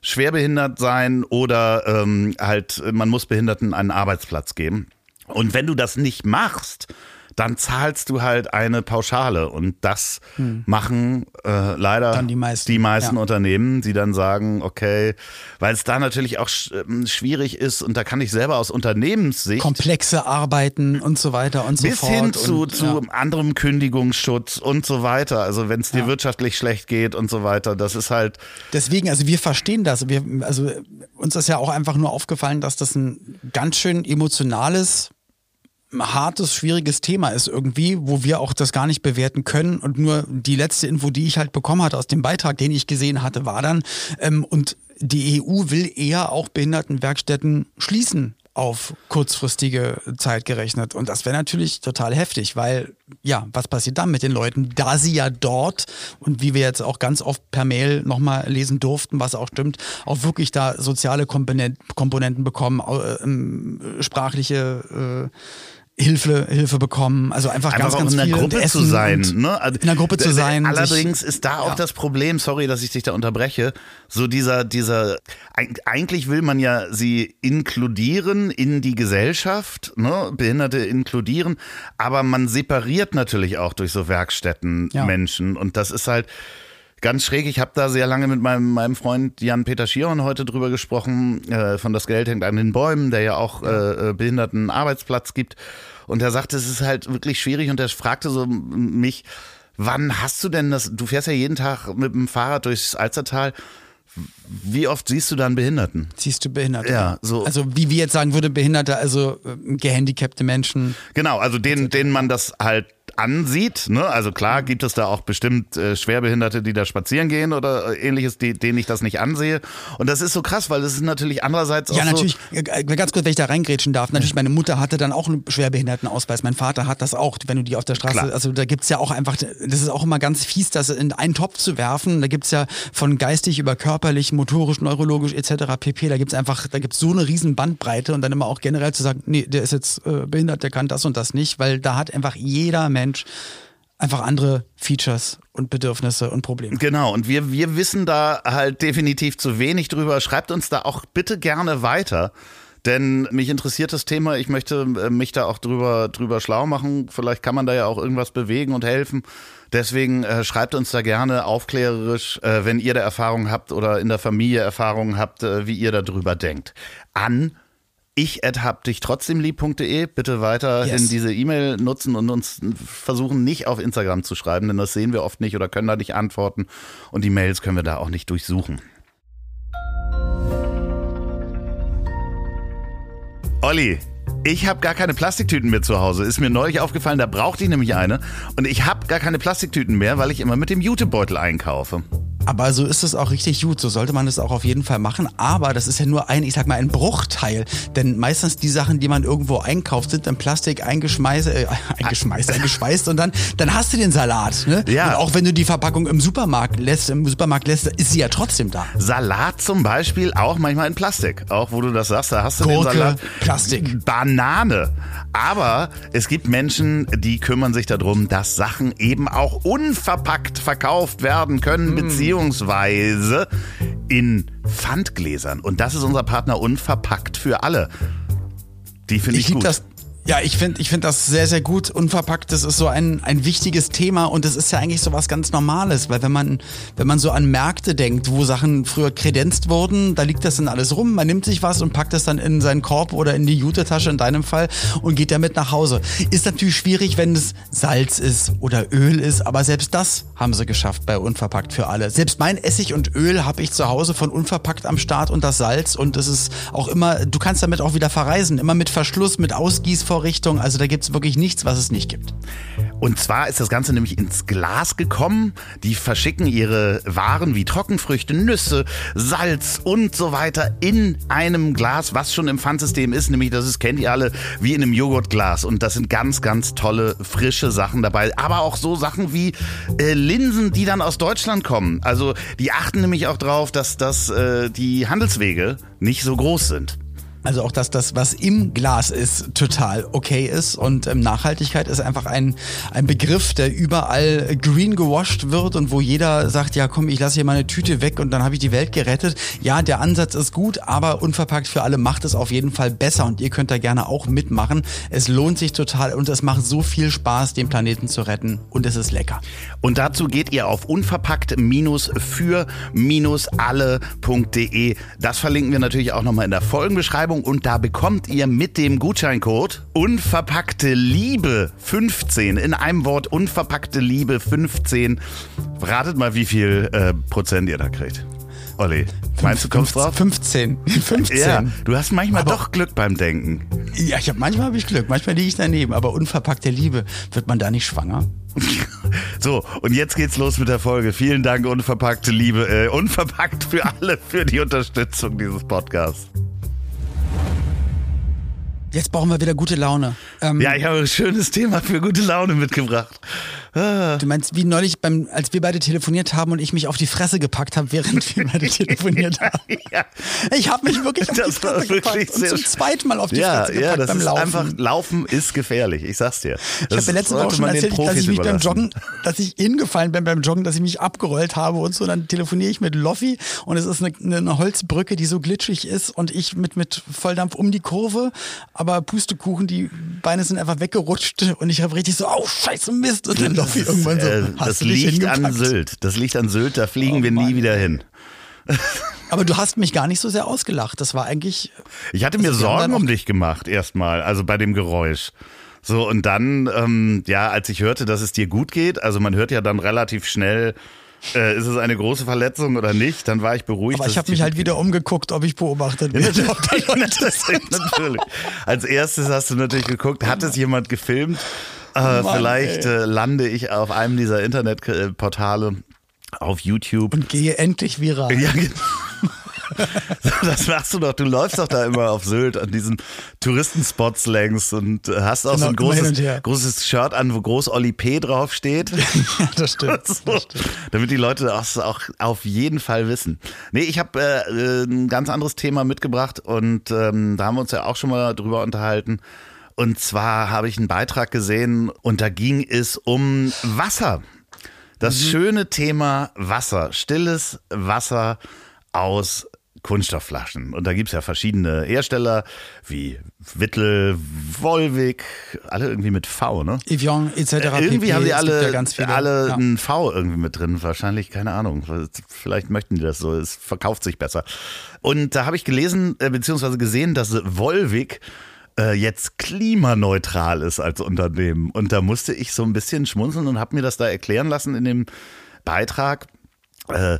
Speaker 2: schwerbehindert sein oder ähm, halt, man muss Behinderten einen Arbeitsplatz geben. Und wenn du das nicht machst, dann zahlst du halt eine Pauschale. Und das hm. machen äh, leider
Speaker 1: dann die meisten,
Speaker 2: die meisten ja. Unternehmen, die dann sagen, okay, weil es da natürlich auch sch ähm, schwierig ist und da kann ich selber aus Unternehmenssicht.
Speaker 1: Komplexe Arbeiten und so weiter und so
Speaker 2: bis
Speaker 1: fort.
Speaker 2: Bis hin zu, und, zu ja. anderem Kündigungsschutz und so weiter. Also wenn es dir ja. wirtschaftlich schlecht geht und so weiter, das ist halt.
Speaker 1: Deswegen, also wir verstehen das. Wir, also uns ist ja auch einfach nur aufgefallen, dass das ein ganz schön emotionales hartes, schwieriges Thema ist irgendwie, wo wir auch das gar nicht bewerten können. Und nur die letzte Info, die ich halt bekommen hatte aus dem Beitrag, den ich gesehen hatte, war dann, ähm, und die EU will eher auch Behindertenwerkstätten schließen auf kurzfristige Zeit gerechnet. Und das wäre natürlich total heftig, weil ja, was passiert dann mit den Leuten, da sie ja dort und wie wir jetzt auch ganz oft per Mail nochmal lesen durften, was auch stimmt, auch wirklich da soziale Komponenten bekommen, äh, sprachliche äh, Hilfe, Hilfe bekommen. Also einfach, einfach ganz, ganz
Speaker 2: in einer Gruppe zu sein. Ne?
Speaker 1: Also, in einer Gruppe zu sein.
Speaker 2: Allerdings sich, ist da auch ja. das Problem, sorry, dass ich dich da unterbreche, so dieser, dieser, eigentlich will man ja sie inkludieren in die Gesellschaft, ne? Behinderte inkludieren, aber man separiert natürlich auch durch so Werkstätten ja. Menschen und das ist halt, ganz schräg. Ich habe da sehr lange mit meinem, meinem Freund Jan-Peter Schiron heute drüber gesprochen, äh, von Das Geld hängt an den Bäumen, der ja auch äh, äh, Behinderten Arbeitsplatz gibt. Und er sagte, es ist halt wirklich schwierig und er fragte so mich, wann hast du denn das, du fährst ja jeden Tag mit dem Fahrrad durchs Alzertal, wie oft siehst du dann Behinderten?
Speaker 1: Siehst du Behinderte?
Speaker 2: Ja, so.
Speaker 1: Also wie wir jetzt sagen würde, Behinderte, also äh, gehandicapte Menschen.
Speaker 2: Genau, also denen, denen man das halt ansieht. Ne? Also klar gibt es da auch bestimmt äh, Schwerbehinderte, die da spazieren gehen oder äh, ähnliches, die, denen ich das nicht ansehe. Und das ist so krass, weil es ist natürlich andererseits auch
Speaker 1: Ja, natürlich,
Speaker 2: so
Speaker 1: äh, ganz kurz, wenn ich da reingrätschen darf, natürlich, meine Mutter hatte dann auch einen Schwerbehindertenausweis, mein Vater hat das auch, wenn du die auf der Straße, klar. also da gibt's ja auch einfach, das ist auch immer ganz fies, das in einen Topf zu werfen. Da gibt's ja von geistig über körperlich, motorisch, neurologisch etc. pp. Da gibt's einfach, da gibt's so eine riesen Bandbreite und dann immer auch generell zu sagen, nee, der ist jetzt äh, behindert, der kann das und das nicht, weil da hat einfach jeder Mensch einfach andere Features und Bedürfnisse und Probleme.
Speaker 2: Genau, und wir, wir wissen da halt definitiv zu wenig drüber. Schreibt uns da auch bitte gerne weiter. Denn mich interessiert das Thema, ich möchte äh, mich da auch drüber, drüber schlau machen. Vielleicht kann man da ja auch irgendwas bewegen und helfen. Deswegen äh, schreibt uns da gerne aufklärerisch, äh, wenn ihr da Erfahrungen habt oder in der Familie Erfahrungen habt, äh, wie ihr darüber denkt. An ich hab dich trotzdem lieb.de. Bitte weiterhin yes. diese E-Mail nutzen und uns versuchen nicht auf Instagram zu schreiben, denn das sehen wir oft nicht oder können da nicht antworten und die Mails können wir da auch nicht durchsuchen. Olli, ich habe gar keine Plastiktüten mehr zu Hause. Ist mir neulich aufgefallen, da brauchte ich nämlich eine. Und ich habe gar keine Plastiktüten mehr, weil ich immer mit dem Jutebeutel einkaufe.
Speaker 1: Aber so ist es auch richtig gut. So sollte man es auch auf jeden Fall machen. Aber das ist ja nur ein, ich sag mal, ein Bruchteil. Denn meistens die Sachen, die man irgendwo einkauft, sind in Plastik eingeschmeißt, äh, eingeschmeißt, eingeschweißt und dann, dann hast du den Salat. Ne? Ja. Und auch wenn du die Verpackung im Supermarkt lässt, im Supermarkt lässt, ist sie ja trotzdem da.
Speaker 2: Salat zum Beispiel auch manchmal in Plastik. Auch wo du das sagst, da hast du Gurke, den Salat.
Speaker 1: Plastik.
Speaker 2: Banane. Aber es gibt Menschen, die kümmern sich darum, dass Sachen eben auch unverpackt verkauft werden können, mm. beziehungsweise in Pfandgläsern. Und das ist unser Partner Unverpackt für alle. Die finde ich, ich gut.
Speaker 1: Das Ja, ich finde ich find das sehr, sehr gut. Unverpackt, das ist so ein, ein wichtiges Thema und es ist ja eigentlich so was ganz Normales, weil wenn man, wenn man so an Märkte denkt, wo Sachen früher kredenzt wurden, da liegt das dann alles rum, man nimmt sich was und packt das dann in seinen Korb oder in die Jutetasche in deinem Fall und geht damit nach Hause. Ist natürlich schwierig, wenn es Salz ist oder Öl ist, aber selbst das haben sie geschafft bei Unverpackt für alle. Selbst mein Essig und Öl habe ich zu Hause von Unverpackt am Start und das Salz und es ist auch immer, du kannst damit auch wieder verreisen, immer mit Verschluss, mit Ausgießform Vorrichtung. Also da gibt es wirklich nichts, was es nicht gibt.
Speaker 2: Und zwar ist das Ganze nämlich ins Glas gekommen. Die verschicken ihre Waren wie Trockenfrüchte, Nüsse, Salz und so weiter in einem Glas, was schon im Pfandsystem ist. Nämlich, das ist, kennt ihr alle, wie in einem Joghurtglas. Und das sind ganz, ganz tolle, frische Sachen dabei. Aber auch so Sachen wie äh, Linsen, die dann aus Deutschland kommen. Also die achten nämlich auch drauf, dass, dass äh, die Handelswege nicht so groß sind.
Speaker 1: Also auch, dass das, was im Glas ist, total okay ist. Und ähm, Nachhaltigkeit ist einfach ein, ein Begriff, der überall green gewasht wird und wo jeder sagt, ja komm, ich lasse hier meine Tüte weg und dann habe ich die Welt gerettet. Ja, der Ansatz ist gut, aber unverpackt für alle macht es auf jeden Fall besser und ihr könnt da gerne auch mitmachen. Es lohnt sich total und es macht so viel Spaß, den Planeten zu retten und es ist lecker.
Speaker 2: Und dazu geht ihr auf unverpackt-für-alle.de. Das verlinken wir natürlich auch nochmal in der Folgenbeschreibung. Werbung und da bekommt ihr mit dem Gutscheincode unverpackte Liebe 15 in einem Wort unverpackte Liebe 15. Ratet mal, wie viel äh, Prozent ihr da kriegt. Olli, meinst du, kommst drauf?
Speaker 1: 15. 15. Ja,
Speaker 2: du hast manchmal aber, doch Glück beim Denken.
Speaker 1: Ja, ich hab, manchmal habe ich Glück, manchmal liege ich daneben, aber unverpackte Liebe, wird man da nicht schwanger?
Speaker 2: So, und jetzt geht's los mit der Folge. Vielen Dank, unverpackte Liebe, äh, unverpackt für alle, für die Unterstützung dieses Podcasts.
Speaker 1: Jetzt brauchen wir wieder gute Laune.
Speaker 2: Ähm, ja, ich habe ein schönes Thema für gute Laune mitgebracht.
Speaker 1: Ah. Du meinst, wie neulich, beim, als wir beide telefoniert haben und ich mich auf die Fresse gepackt habe, während wir beide telefoniert haben. ja. Ich habe mich wirklich auf das die Fresse gepackt und zum zweiten Mal auf die
Speaker 2: ja,
Speaker 1: Fresse gepackt
Speaker 2: ja, das
Speaker 1: beim
Speaker 2: ist
Speaker 1: Laufen.
Speaker 2: Einfach, Laufen ist gefährlich, ich sag's dir.
Speaker 1: Das ich habe mir letzte Woche schon erzählt, dass ich mich beim Joggen, dass ich hingefallen bin beim Joggen, dass ich mich abgerollt habe und so. Dann telefoniere ich mit Loffi und es ist eine, eine Holzbrücke, die so glitschig ist und ich mit, mit Volldampf um die Kurve, aber Pustekuchen, die Beine sind einfach weggerutscht und ich habe richtig so, oh scheiße Mist und dann Loffi irgendwann so,
Speaker 2: äh, das liegt an Sylt. Das liegt an Sylt, da fliegen oh, wir nie wieder hin.
Speaker 1: Aber du hast mich gar nicht so sehr ausgelacht. Das war eigentlich.
Speaker 2: Ich hatte mir also Sorgen um dich gemacht, erstmal, also bei dem Geräusch. So, und dann, ähm, ja, als ich hörte, dass es dir gut geht, also man hört ja dann relativ schnell, äh, ist es eine große Verletzung oder nicht, dann war ich beruhigt.
Speaker 1: Aber ich habe mich halt wieder umgeguckt, ob ich beobachtet werde. Ja,
Speaker 2: natürlich, natürlich. Als erstes hast du natürlich geguckt, hat es jemand gefilmt? Äh, Mann, vielleicht äh, lande ich auf einem dieser Internetportale auf YouTube.
Speaker 1: Und gehe endlich viral. Ja, genau.
Speaker 2: das machst du doch. Du läufst doch da immer auf Sylt an diesen Touristenspots längs und hast auch genau, so ein großes, großes Shirt an, wo groß Oli P draufsteht.
Speaker 1: ja, das stimmt, so, das stimmt.
Speaker 2: Damit die Leute das auch auf jeden Fall wissen. Nee, ich habe äh, ein ganz anderes Thema mitgebracht und ähm, da haben wir uns ja auch schon mal drüber unterhalten. Und zwar habe ich einen Beitrag gesehen und da ging es um Wasser. Das mhm. schöne Thema Wasser, stilles Wasser aus Kunststoffflaschen. Und da gibt es ja verschiedene Hersteller wie Wittel, Volvic, alle irgendwie mit V, ne?
Speaker 1: Evian etc.
Speaker 2: Äh, irgendwie haben die alle, ja alle ja. ein V irgendwie mit drin. Wahrscheinlich, keine Ahnung. Vielleicht möchten die das so. Es verkauft sich besser. Und da habe ich gelesen, äh, beziehungsweise gesehen, dass Volvic äh, jetzt klimaneutral ist als Unternehmen. Und da musste ich so ein bisschen schmunzeln und habe mir das da erklären lassen in dem Beitrag. Äh,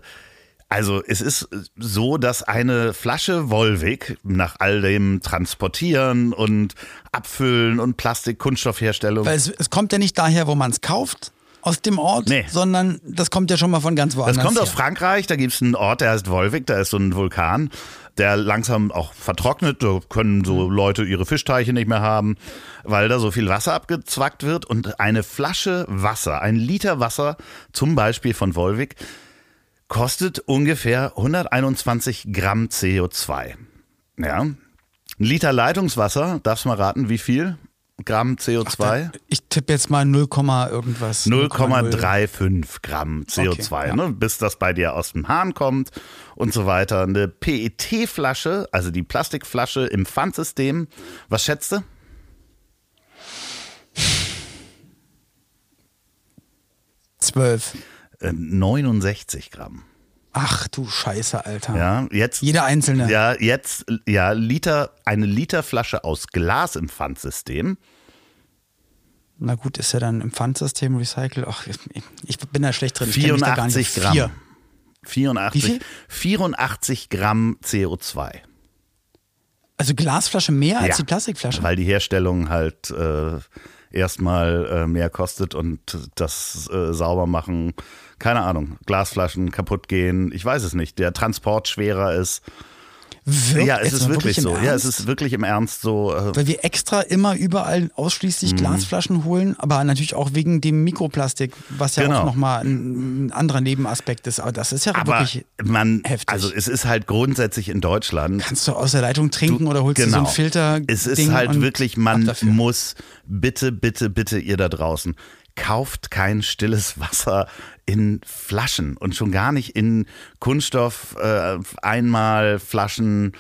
Speaker 2: also es ist so, dass eine Flasche Volvic nach all dem Transportieren und Abfüllen und Plastik-Kunststoffherstellung.
Speaker 1: Weil es, es kommt ja nicht daher, wo man es kauft, aus dem Ort, nee. sondern das kommt ja schon mal von ganz woanders.
Speaker 2: Das kommt
Speaker 1: her.
Speaker 2: aus Frankreich, da gibt es einen Ort, der heißt Volvic, da ist so ein Vulkan der langsam auch vertrocknet. Da können so mhm. Leute ihre Fischteiche nicht mehr haben, weil da so viel Wasser abgezwackt wird. Und eine Flasche Wasser, ein Liter Wasser, zum Beispiel von Volvic, kostet ungefähr 121 Gramm CO2. Ja. Ein Liter Leitungswasser, darfst du mal raten, wie viel? Gramm CO2?
Speaker 1: Ach, da, ich tippe jetzt mal 0, irgendwas.
Speaker 2: 0,35 Gramm CO2, okay, ja. Ne? bis das bei dir aus dem Hahn kommt und so weiter. Eine PET-Flasche, also die Plastikflasche im Pfandsystem, was schätzt du?
Speaker 1: Zwölf.
Speaker 2: Äh, 69 Gramm.
Speaker 1: Ach du Scheiße, Alter.
Speaker 2: Ja, jetzt.
Speaker 1: Jeder einzelne.
Speaker 2: Ja, jetzt, ja, Liter, eine Literflasche aus Glas im Pfandsystem.
Speaker 1: Na gut, ist ja dann im Pfandsystem Recycle. Ach, ich bin da schlecht drin. Ich kenn mich da gar
Speaker 2: 84
Speaker 1: nicht.
Speaker 2: Gramm.
Speaker 1: Vier.
Speaker 2: 84,
Speaker 1: Wie viel?
Speaker 2: 84 Gramm CO2.
Speaker 1: Also Glasflasche mehr als
Speaker 2: Ja,
Speaker 1: die Plastikflasche.
Speaker 2: Weil die Herstellung halt äh, erstmal äh, mehr kostet und das äh, sauber machen, keine Ahnung, Glasflaschen kaputt gehen, ich weiß es nicht, der Transport schwerer ist.
Speaker 1: Wirkt
Speaker 2: ja, es ist wirklich so. Ja, es
Speaker 1: Ernst?
Speaker 2: ist wirklich im Ernst so. Äh,
Speaker 1: Weil wir extra immer überall ausschließlich
Speaker 2: Mhm.
Speaker 1: Glasflaschen holen, aber natürlich auch wegen dem Mikroplastik, was ja
Speaker 2: Genau.
Speaker 1: auch nochmal ein, ein anderer Nebenaspekt ist. Aber das ist ja
Speaker 2: aber
Speaker 1: wirklich.
Speaker 2: man,
Speaker 1: heftig.
Speaker 2: also es ist halt grundsätzlich in Deutschland.
Speaker 1: Kannst du aus der Leitung trinken oder holst du so
Speaker 2: genau.
Speaker 1: einen Filter?
Speaker 2: Es ist halt wirklich, man muss bitte, bitte, bitte ihr da draußen, kauft kein stilles Wasser in Flaschen und schon gar nicht in Kunststoff äh, einmal Flaschen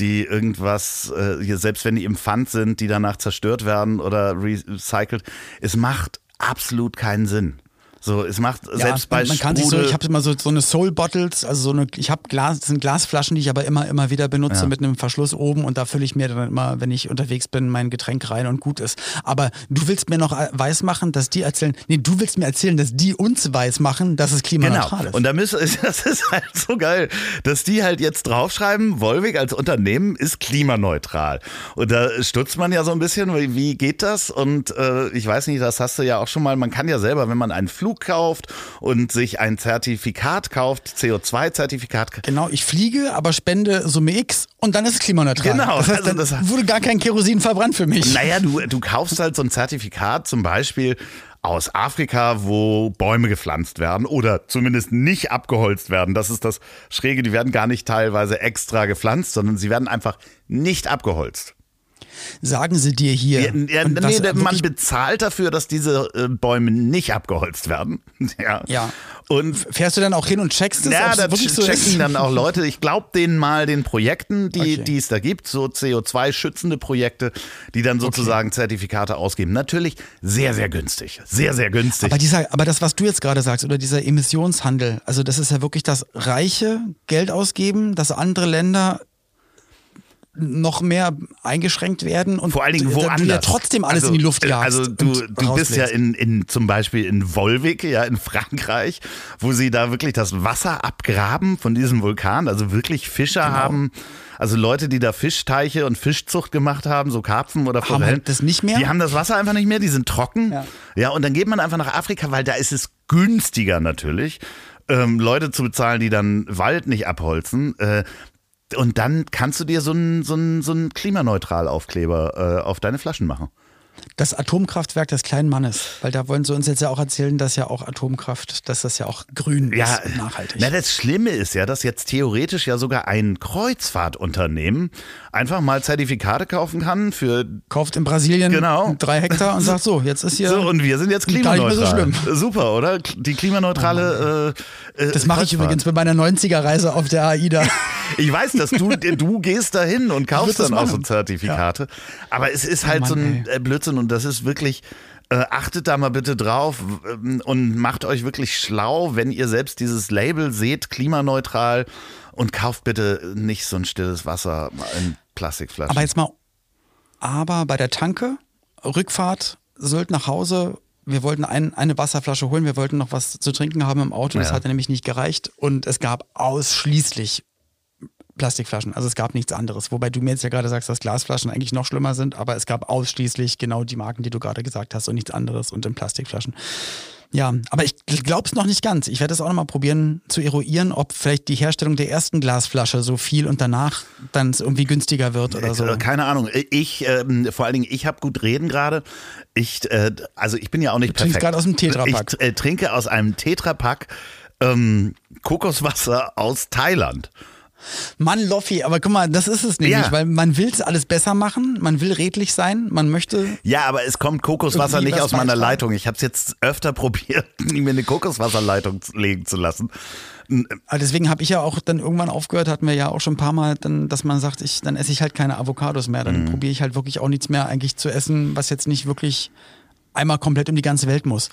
Speaker 2: die irgendwas, äh, selbst wenn die im Pfand sind, die danach zerstört werden oder recycelt. Es macht absolut keinen Sinn. So, es macht
Speaker 1: Ja,
Speaker 2: selbst bei
Speaker 1: man, man kann sich so, ich habe immer so, so eine Soul Bottles, also so eine, ich habe Glas, das sind Glasflaschen, die ich aber immer, immer wieder benutze
Speaker 2: Ja.
Speaker 1: mit einem Verschluss oben und da fülle ich mir dann immer, wenn ich unterwegs bin, mein Getränk rein und gut ist. Aber du willst mir noch weiß machen, dass die erzählen, nee, du willst mir erzählen, dass die uns weiß machen, dass es klimaneutral
Speaker 2: Genau.
Speaker 1: ist.
Speaker 2: Und da müssen, das ist halt so geil, dass die halt jetzt draufschreiben, Volvic als Unternehmen ist klimaneutral. Und da stutzt man ja so ein bisschen, wie, wie geht das? Und äh, ich weiß nicht, das hast du ja auch schon mal, man kann ja selber, wenn man einen Flug kauft und sich ein Zertifikat kauft, CO2-Zertifikat,
Speaker 1: Genau, ich fliege, aber spende Summe X und dann ist es klimaneutral.
Speaker 2: Genau,
Speaker 1: das heißt,
Speaker 2: also das-
Speaker 1: wurde gar kein Kerosin verbrannt für mich.
Speaker 2: Naja, du, du kaufst halt so ein Zertifikat zum Beispiel aus Afrika, wo Bäume gepflanzt werden oder zumindest nicht abgeholzt werden. Das ist das Schräge, die werden gar nicht teilweise extra gepflanzt, sondern sie werden einfach nicht abgeholzt.
Speaker 1: Sagen sie dir hier.
Speaker 2: Ja, ja,
Speaker 1: Und
Speaker 2: nee,
Speaker 1: was
Speaker 2: der- man bezahlt dafür, dass diese äh, Bäume nicht abgeholzt werden. Ja.
Speaker 1: Ja.
Speaker 2: Und
Speaker 1: Fährst du dann auch hin und checkst es?
Speaker 2: ja, da
Speaker 1: wirklich so
Speaker 2: checken
Speaker 1: ist?
Speaker 2: dann auch Leute. Ich glaube denen mal den Projekten, die,
Speaker 1: Okay.
Speaker 2: die es da gibt, so CO2-schützende Projekte, die dann sozusagen Zertifikate ausgeben. Natürlich sehr, sehr günstig. Sehr, sehr günstig.
Speaker 1: Aber, dieser, aber das, was du jetzt gerade sagst, oder dieser Emissionshandel, also das ist ja wirklich das reiche Geld ausgeben, dass andere Länder noch mehr eingeschränkt werden und
Speaker 2: Vor allen Dingen woanders.
Speaker 1: ja trotzdem alles
Speaker 2: also,
Speaker 1: in die Luft
Speaker 2: äh,
Speaker 1: jagst.
Speaker 2: Also du, du bist ja in, in zum Beispiel in Wolvik, ja in Frankreich, wo sie da wirklich das Wasser abgraben von diesem Vulkan, also wirklich Fischer
Speaker 1: Genau.
Speaker 2: haben. Also Leute, die da Fischteiche und Fischzucht gemacht haben, so Karpfen oder
Speaker 1: Haben
Speaker 2: Forellen,
Speaker 1: halt das nicht mehr?
Speaker 2: Die haben das Wasser einfach nicht mehr, die sind trocken.
Speaker 1: Ja.
Speaker 2: ja und dann geht man einfach nach Afrika, weil da ist es günstiger natürlich, ähm, Leute zu bezahlen, die dann Wald nicht abholzen. Und dann kannst du dir so einen so einen- so einen Klimaneutral-Aufkleber äh, auf deine Flaschen machen.
Speaker 1: Das Atomkraftwerk des kleinen Mannes, weil da wollen sie uns jetzt ja auch erzählen, dass ja auch Atomkraft, dass das ja auch grün
Speaker 2: Ja,
Speaker 1: ist und nachhaltig.
Speaker 2: Na, das Schlimme ist ja, dass jetzt theoretisch ja sogar ein Kreuzfahrtunternehmen einfach mal Zertifikate kaufen kann für
Speaker 1: Kauft in Brasilien
Speaker 2: Genau.
Speaker 1: drei Hektar und sagt so, jetzt ist hier.
Speaker 2: so und wir sind jetzt
Speaker 1: Gar nicht mehr
Speaker 2: klimaneutral.
Speaker 1: so
Speaker 2: Super, oder? Die klimaneutral. äh, äh,
Speaker 1: das mache ich übrigens bei meiner 90er-Reise auf der AIDA.
Speaker 2: Ich weiß, dass du, du gehst dahin und kaufst dann auch so. Zertifikate. Aber es ist halt
Speaker 1: Mann,
Speaker 2: so ein
Speaker 1: ey.
Speaker 2: äh, Blödsinn und das ist wirklich. Äh, achtet da mal bitte drauf ähm, und macht euch wirklich schlau, wenn ihr selbst dieses Label seht, klimaneutral und kauft bitte nicht so ein stilles Wasser in Plastikflaschen.
Speaker 1: Aber jetzt mal, aber bei der Tanke, Rückfahrt, Sylt nach Hause, wir wollten ein, eine Wasserflasche holen, wir wollten noch was zu trinken haben im Auto, das
Speaker 2: Ja.
Speaker 1: hatte nämlich nicht gereicht und es gab ausschließlich Plastikflaschen, also es gab nichts anderes. Wobei du mir jetzt ja gerade sagst, dass Glasflaschen eigentlich noch schlimmer sind, aber es gab ausschließlich genau die Marken, die du gerade gesagt hast und nichts anderes und in Plastikflaschen. Ja, aber ich glaube es noch nicht ganz. Ich werde es auch noch mal probieren zu eruieren, ob vielleicht die Herstellung der ersten Glasflasche so viel und danach dann irgendwie günstiger wird oder so.
Speaker 2: Äh, Keine Ahnung. Ich, ähm, vor allen Dingen, ich habe gut reden gerade. Ich, äh, also ich bin ja auch nicht
Speaker 1: Du trinkst
Speaker 2: perfekt.
Speaker 1: gerade aus dem Tetrapack.
Speaker 2: Ich äh, trinke aus einem Tetrapack ähm, Kokoswasser aus Thailand.
Speaker 1: Mann, Loffi, aber guck mal, das ist es nämlich,
Speaker 2: Ja.
Speaker 1: weil man will es alles besser machen, man will redlich sein, man möchte.
Speaker 2: Ja, aber es kommt Kokoswasser nicht aus meiner. Leitung. Ich habe es jetzt öfter probiert, mir eine Kokoswasserleitung legen zu lassen.
Speaker 1: Aber deswegen habe ich ja auch dann irgendwann aufgehört, hatten wir ja auch schon ein paar Mal, dann, dass man sagt, ich, dann esse ich halt keine Avocados mehr. Dann
Speaker 2: Mhm.
Speaker 1: probiere ich halt wirklich auch nichts mehr eigentlich zu essen, was jetzt nicht wirklich einmal komplett um die ganze Welt muss.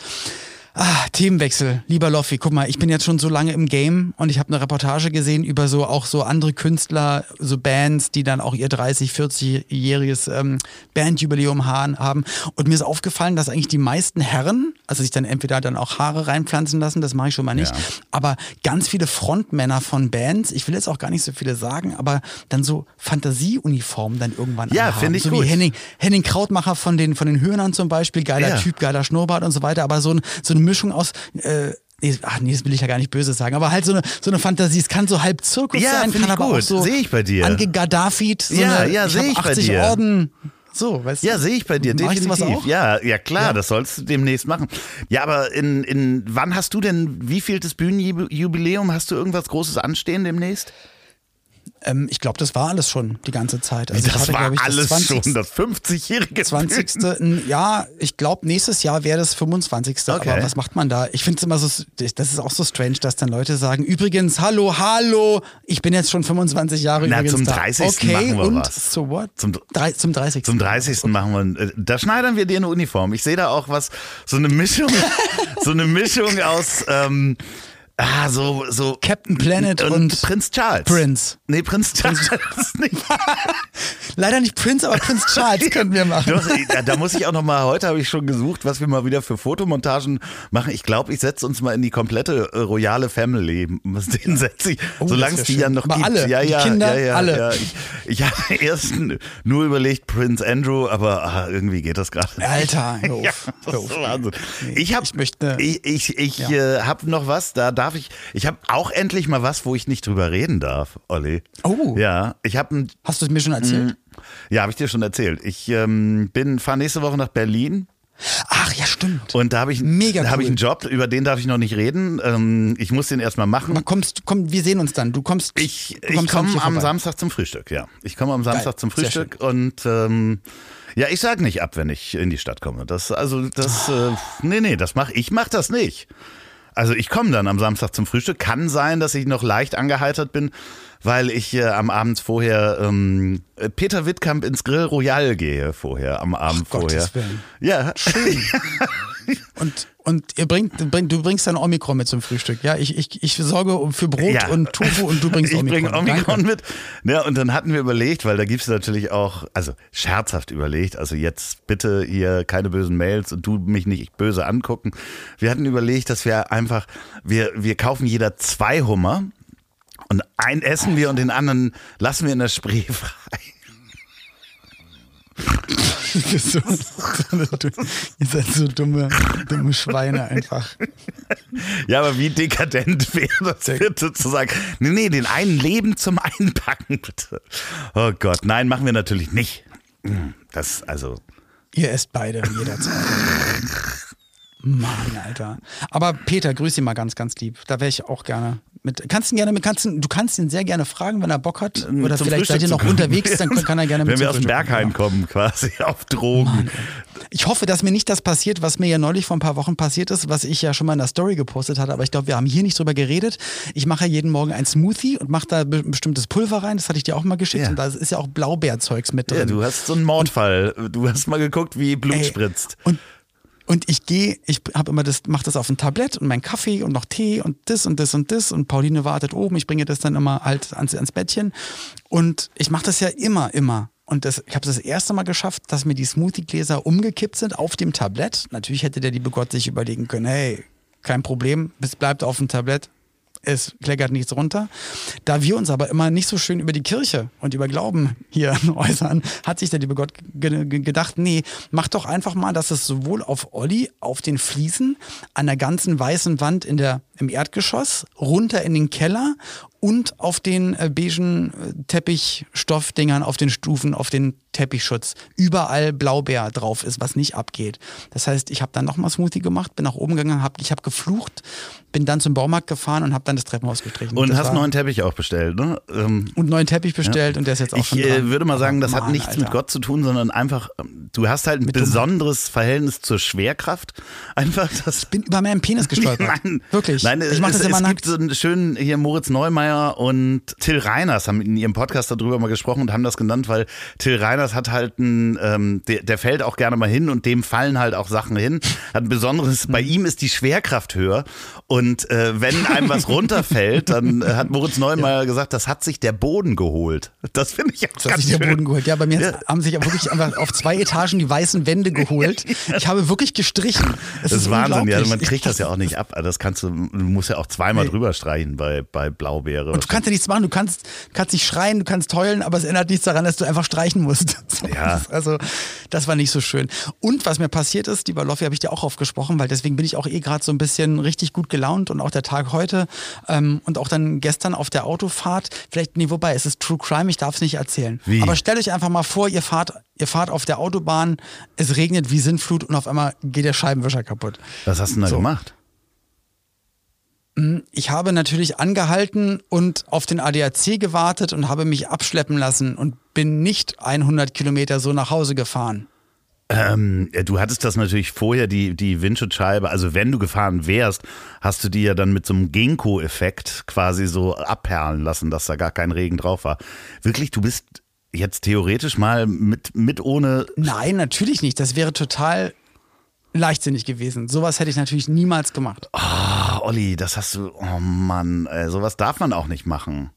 Speaker 1: Ah, Themenwechsel, lieber Loffi, guck mal, ich bin jetzt schon so lange im Game und ich habe eine Reportage gesehen über so auch so andere Künstler, so Bands, die dann auch ihr 30, 40-jähriges ähm, Bandjubiläum haben. Und mir ist aufgefallen, dass eigentlich die meisten Herren, also sich dann entweder dann auch Haare reinpflanzen lassen, das mache ich schon mal nicht, ja. aber ganz viele Frontmänner von Bands, ich will jetzt auch gar nicht so viele sagen, aber dann so Fantasieuniformen dann irgendwann
Speaker 2: Ja, finde ich
Speaker 1: so
Speaker 2: gut.
Speaker 1: Wie Henning, Henning Krautmacher von den, von den Höhnern zum Beispiel, geiler ja. Typ, geiler Schnurrbart und so weiter, aber so, ein, so eine Mischung aus äh, Nee, ach nee, das will ich ja gar nicht böse sagen, aber halt so eine, so eine Fantasie. Es kann so halb Zirkus
Speaker 2: ja,
Speaker 1: sein, kann aber
Speaker 2: gut.
Speaker 1: auch so
Speaker 2: sehe ich bei dir.
Speaker 1: angegaddafit. So
Speaker 2: ja,
Speaker 1: eine,
Speaker 2: ja, sehe ich, bei dir.
Speaker 1: Orden. So, weißt du?
Speaker 2: Ja, sehe ich bei dir,
Speaker 1: Mach
Speaker 2: definitiv.
Speaker 1: Ich?
Speaker 2: Ja, ja klar,
Speaker 1: Ja.
Speaker 2: das sollst du demnächst machen. Ja, aber in, in wann hast du denn, wie viel das Bühnenjubiläum? Hast du irgendwas Großes anstehen demnächst?
Speaker 1: Ähm, ich glaube, das war alles schon die ganze Zeit. Also
Speaker 2: das
Speaker 1: hatte,
Speaker 2: war
Speaker 1: ich,
Speaker 2: alles
Speaker 1: das 20.
Speaker 2: schon, das 50-jährige
Speaker 1: 20. n- Ja, ich glaube, nächstes Jahr wäre das 25.
Speaker 2: Okay.
Speaker 1: Aber was macht man da? Ich finde es immer so, das ist auch so strange, dass dann Leute sagen, übrigens, hallo, hallo, ich bin jetzt schon 25 Jahre
Speaker 2: Na,
Speaker 1: übrigens
Speaker 2: zum
Speaker 1: da.
Speaker 2: 30.
Speaker 1: Okay,
Speaker 2: machen wir
Speaker 1: und
Speaker 2: was.
Speaker 1: so what?
Speaker 2: Zum-
Speaker 1: Drei, zum 30.
Speaker 2: Zum 30. machen wir, äh, da schneidern wir dir eine Uniform. Ich sehe da auch was, so eine Mischung, so eine Mischung aus, ähm, ah, so, so.
Speaker 1: Captain Planet und
Speaker 2: Prinz Charles.
Speaker 1: Prince.
Speaker 2: Nee, Prinz Charles nicht.
Speaker 1: Leider nicht Prince, aber Prince Charles können wir machen.
Speaker 2: Doch, da, da muss ich auch noch mal, heute habe ich schon gesucht, was wir mal wieder für Fotomontagen machen. Ich glaube, ich setze uns mal in die komplette äh, royale Family. Den setze ich,
Speaker 1: Oh,
Speaker 2: solange es die ja
Speaker 1: schön.
Speaker 2: noch
Speaker 1: Aber
Speaker 2: gibt.
Speaker 1: alle,
Speaker 2: ja,
Speaker 1: die
Speaker 2: ja,
Speaker 1: Kinder,
Speaker 2: ja, ja,
Speaker 1: alle.
Speaker 2: Ja. Ich, ich habe erst nur überlegt, Prince Andrew, aber ah, irgendwie geht das gerade. nicht.
Speaker 1: Alter, hör auf,
Speaker 2: Ja,
Speaker 1: hör auf.
Speaker 2: Wahnsinn.
Speaker 1: Nee,
Speaker 2: ich habe,
Speaker 1: ich möchte-
Speaker 2: ich, ich, ich
Speaker 1: Ja.
Speaker 2: äh, habe noch was. Da darf ich. Ich habe auch endlich mal was, wo ich nicht drüber reden darf, Olli.
Speaker 1: Oh.
Speaker 2: Ja, ich habe ein
Speaker 1: Hast du es mir schon erzählt?
Speaker 2: ja, habe ich dir schon erzählt. Ich ähm, bin fahre nächste Woche nach Berlin
Speaker 1: Ach ja, stimmt.
Speaker 2: und da habe ich,
Speaker 1: Mega
Speaker 2: da habe ich
Speaker 1: cool.
Speaker 2: einen Job, über den darf ich noch nicht reden. Ähm, ich muss den erstmal machen.
Speaker 1: Aber kommst, komm, wir sehen uns dann. Du kommst.
Speaker 2: Ich,
Speaker 1: du
Speaker 2: ich
Speaker 1: kommst
Speaker 2: komme am
Speaker 1: vorbei.
Speaker 2: Samstag zum Frühstück, ja. Ich komme am Samstag
Speaker 1: Geil.
Speaker 2: zum Frühstück und ähm, ja, ich sag nicht ab, wenn ich in die Stadt komme. Das also das äh, nee, nee, das mach ich mach das nicht. Also ich komme dann am Samstag zum Frühstück. Kann sein, dass ich noch leicht angeheitert bin, weil ich äh, am Abend vorher ähm, äh, Peter Wittkamp ins Grill Royal gehe vorher, am Abend
Speaker 1: Ach,
Speaker 2: vorher.
Speaker 1: Gottes Willen.
Speaker 2: Ja.
Speaker 1: Und, und ihr bringt, bringt, du bringst dann Omikron mit zum Frühstück. Ja, ich, ich, ich sorge für Brot
Speaker 2: Ja.
Speaker 1: und Tofu und du bringst
Speaker 2: ich
Speaker 1: Omikron.
Speaker 2: bringe Omikron
Speaker 1: Danke.
Speaker 2: mit. Ja, und dann hatten wir überlegt, weil da gibt es natürlich auch, also scherzhaft überlegt, also jetzt bitte hier keine bösen Mails und du mich nicht böse angucken. Wir hatten überlegt, dass wir einfach, wir, wir kaufen jeder zwei Hummer und einen essen wir und den anderen lassen wir in der Spree frei.
Speaker 1: So, ihr seid so dumme, dumme Schweine einfach.
Speaker 2: Ja, aber wie dekadent wäre das bitte zu sagen, nee, nee, den einen Leben zum Einpacken, bitte. Oh Gott, nein, machen wir natürlich nicht. Das, also,
Speaker 1: Ihr esst beide jederzeit. Mann, Alter. Aber Peter, grüß ihn mal ganz, ganz lieb. Da wäre ich auch gerne mit. Kannst ihn gerne mit, kannst ihn, du kannst ihn sehr gerne fragen, wenn er Bock hat. Oder
Speaker 2: zum
Speaker 1: vielleicht seid
Speaker 2: Frühstück
Speaker 1: ihr noch unterwegs, dann kann er gerne mit
Speaker 2: Wenn wir aus dem Berghain
Speaker 1: kommen.
Speaker 2: quasi auf Drogen.
Speaker 1: Ich hoffe, dass mir nicht das passiert, was mir ja neulich vor ein paar Wochen passiert ist, was ich ja schon mal in der Story gepostet hatte, aber ich glaube, wir haben hier nicht drüber geredet. Ich mache ja jeden Morgen ein Smoothie und mache da be bestimmtes Pulver rein, das hatte ich dir auch mal geschickt
Speaker 2: Ja.
Speaker 1: und da ist ja auch Blaubeerzeugs mit drin.
Speaker 2: Ja, du hast so einen Mordfall. Du hast mal geguckt, wie Blut
Speaker 1: Ey,
Speaker 2: spritzt.
Speaker 1: Und, und ich gehe, ich habe immer das, mache das auf ein Tablett und mein Kaffee und noch Tee und das und das und das und Pauline wartet oben. Ich bringe das dann immer halt ans, ans Bettchen und ich mache das ja immer, immer. Und das, ich habe das erste Mal geschafft, dass mir die Smoothie-Gläser umgekippt sind auf dem Tablett. Natürlich hätte der liebe Gott sich überlegen können, hey, kein Problem, es bleibt auf dem Tablett, es kleckert nichts runter. Da wir uns aber immer nicht so schön über die Kirche und über Glauben hier äußern, hat sich der liebe Gott ge ge gedacht, nee, mach doch einfach mal, dass es sowohl auf Olli, auf den Fliesen, an der ganzen weißen Wand in der, im Erdgeschoss, runter in den Keller und auf den äh, beigen äh, Teppichstoffdingern, auf den Stufen, auf den Teppichschutz, überall Blaubeer drauf ist, was nicht abgeht. Das heißt, ich habe dann nochmal Smoothie gemacht, bin nach oben gegangen, hab, ich habe geflucht, bin dann zum Baumarkt gefahren und habe dann das Treppenhaus gestrichen.
Speaker 2: Und
Speaker 1: das
Speaker 2: hast neuen Teppich auch bestellt, ne? Ähm,
Speaker 1: und neuen Teppich bestellt und der ist jetzt auch
Speaker 2: ich
Speaker 1: schon
Speaker 2: äh,
Speaker 1: dran.
Speaker 2: würde mal sagen, das hat
Speaker 1: Mann,
Speaker 2: nichts
Speaker 1: Alter.
Speaker 2: mit Gott zu tun, sondern einfach, ähm, du hast halt ein besonderes Verhältnis zur Schwerkraft. Einfach das.
Speaker 1: bin über meinen Penis gestolpert.
Speaker 2: Nein,
Speaker 1: Wirklich.
Speaker 2: Nein,
Speaker 1: ich mache
Speaker 2: es,
Speaker 1: das immer
Speaker 2: es
Speaker 1: nackt.
Speaker 2: gibt so einen schönen, hier Moritz Neumeier und Till Reiners haben in ihrem Podcast darüber mal gesprochen und haben das genannt, weil Till Reiners hat halt ein, ähm, der, der fällt auch gerne mal hin und dem fallen halt auch Sachen hin. Hat ein besonderes, bei ihm ist die Schwerkraft höher und äh, wenn einem was runterfällt, dann äh, hat Moritz Neumeier ja. gesagt, das hat sich der Boden geholt. Das finde ich auch das hat sich
Speaker 1: schön. der Boden geholt. Ja, bei mir ja. haben sich wirklich einfach auf zwei Etagen die weißen Wände geholt. Ich habe wirklich gestrichen.
Speaker 2: Es das ist Wahnsinn, ja, man kriegt das ja auch nicht ab. Das kannst du, du musst ja auch zweimal nee. drüber streichen bei, bei Blaubeere.
Speaker 1: Und du kannst ja nichts machen, du kannst, kannst nicht schreien, du kannst heulen, aber es ändert nichts daran, dass du einfach streichen musst. So, ja. Also, das war nicht so schön. Und was mir passiert ist, die Loffi habe ich dir auch aufgesprochen, weil deswegen bin ich auch eh gerade so ein bisschen richtig gut gelaunt und auch der Tag heute ähm, und auch dann gestern auf der Autofahrt. Vielleicht, nee, wobei, es ist True Crime, ich darf es nicht erzählen. Wie? Aber stellt euch einfach mal vor, ihr fahrt, ihr fahrt auf der Autobahn, es regnet wie Sintflut und auf einmal geht der Scheibenwischer kaputt.
Speaker 2: Was hast du denn da so. gemacht?
Speaker 1: Hm, ich habe natürlich angehalten und auf den ADAC gewartet und habe mich abschleppen lassen und bin nicht 100 Kilometer so nach Hause gefahren.
Speaker 2: Ähm, du hattest das natürlich vorher, die, die Windschutzscheibe, also wenn du gefahren wärst, hast du die ja dann mit so einem Ginkgo-Effekt quasi so abperlen lassen, dass da gar kein Regen drauf war. Wirklich, du bist jetzt theoretisch mal mit, mit ohne.
Speaker 1: Nein, natürlich nicht. Das wäre total leichtsinnig gewesen. Sowas hätte ich natürlich niemals gemacht.
Speaker 2: Oh, Olli, das hast du. Oh Mann, ey, sowas darf man auch nicht machen.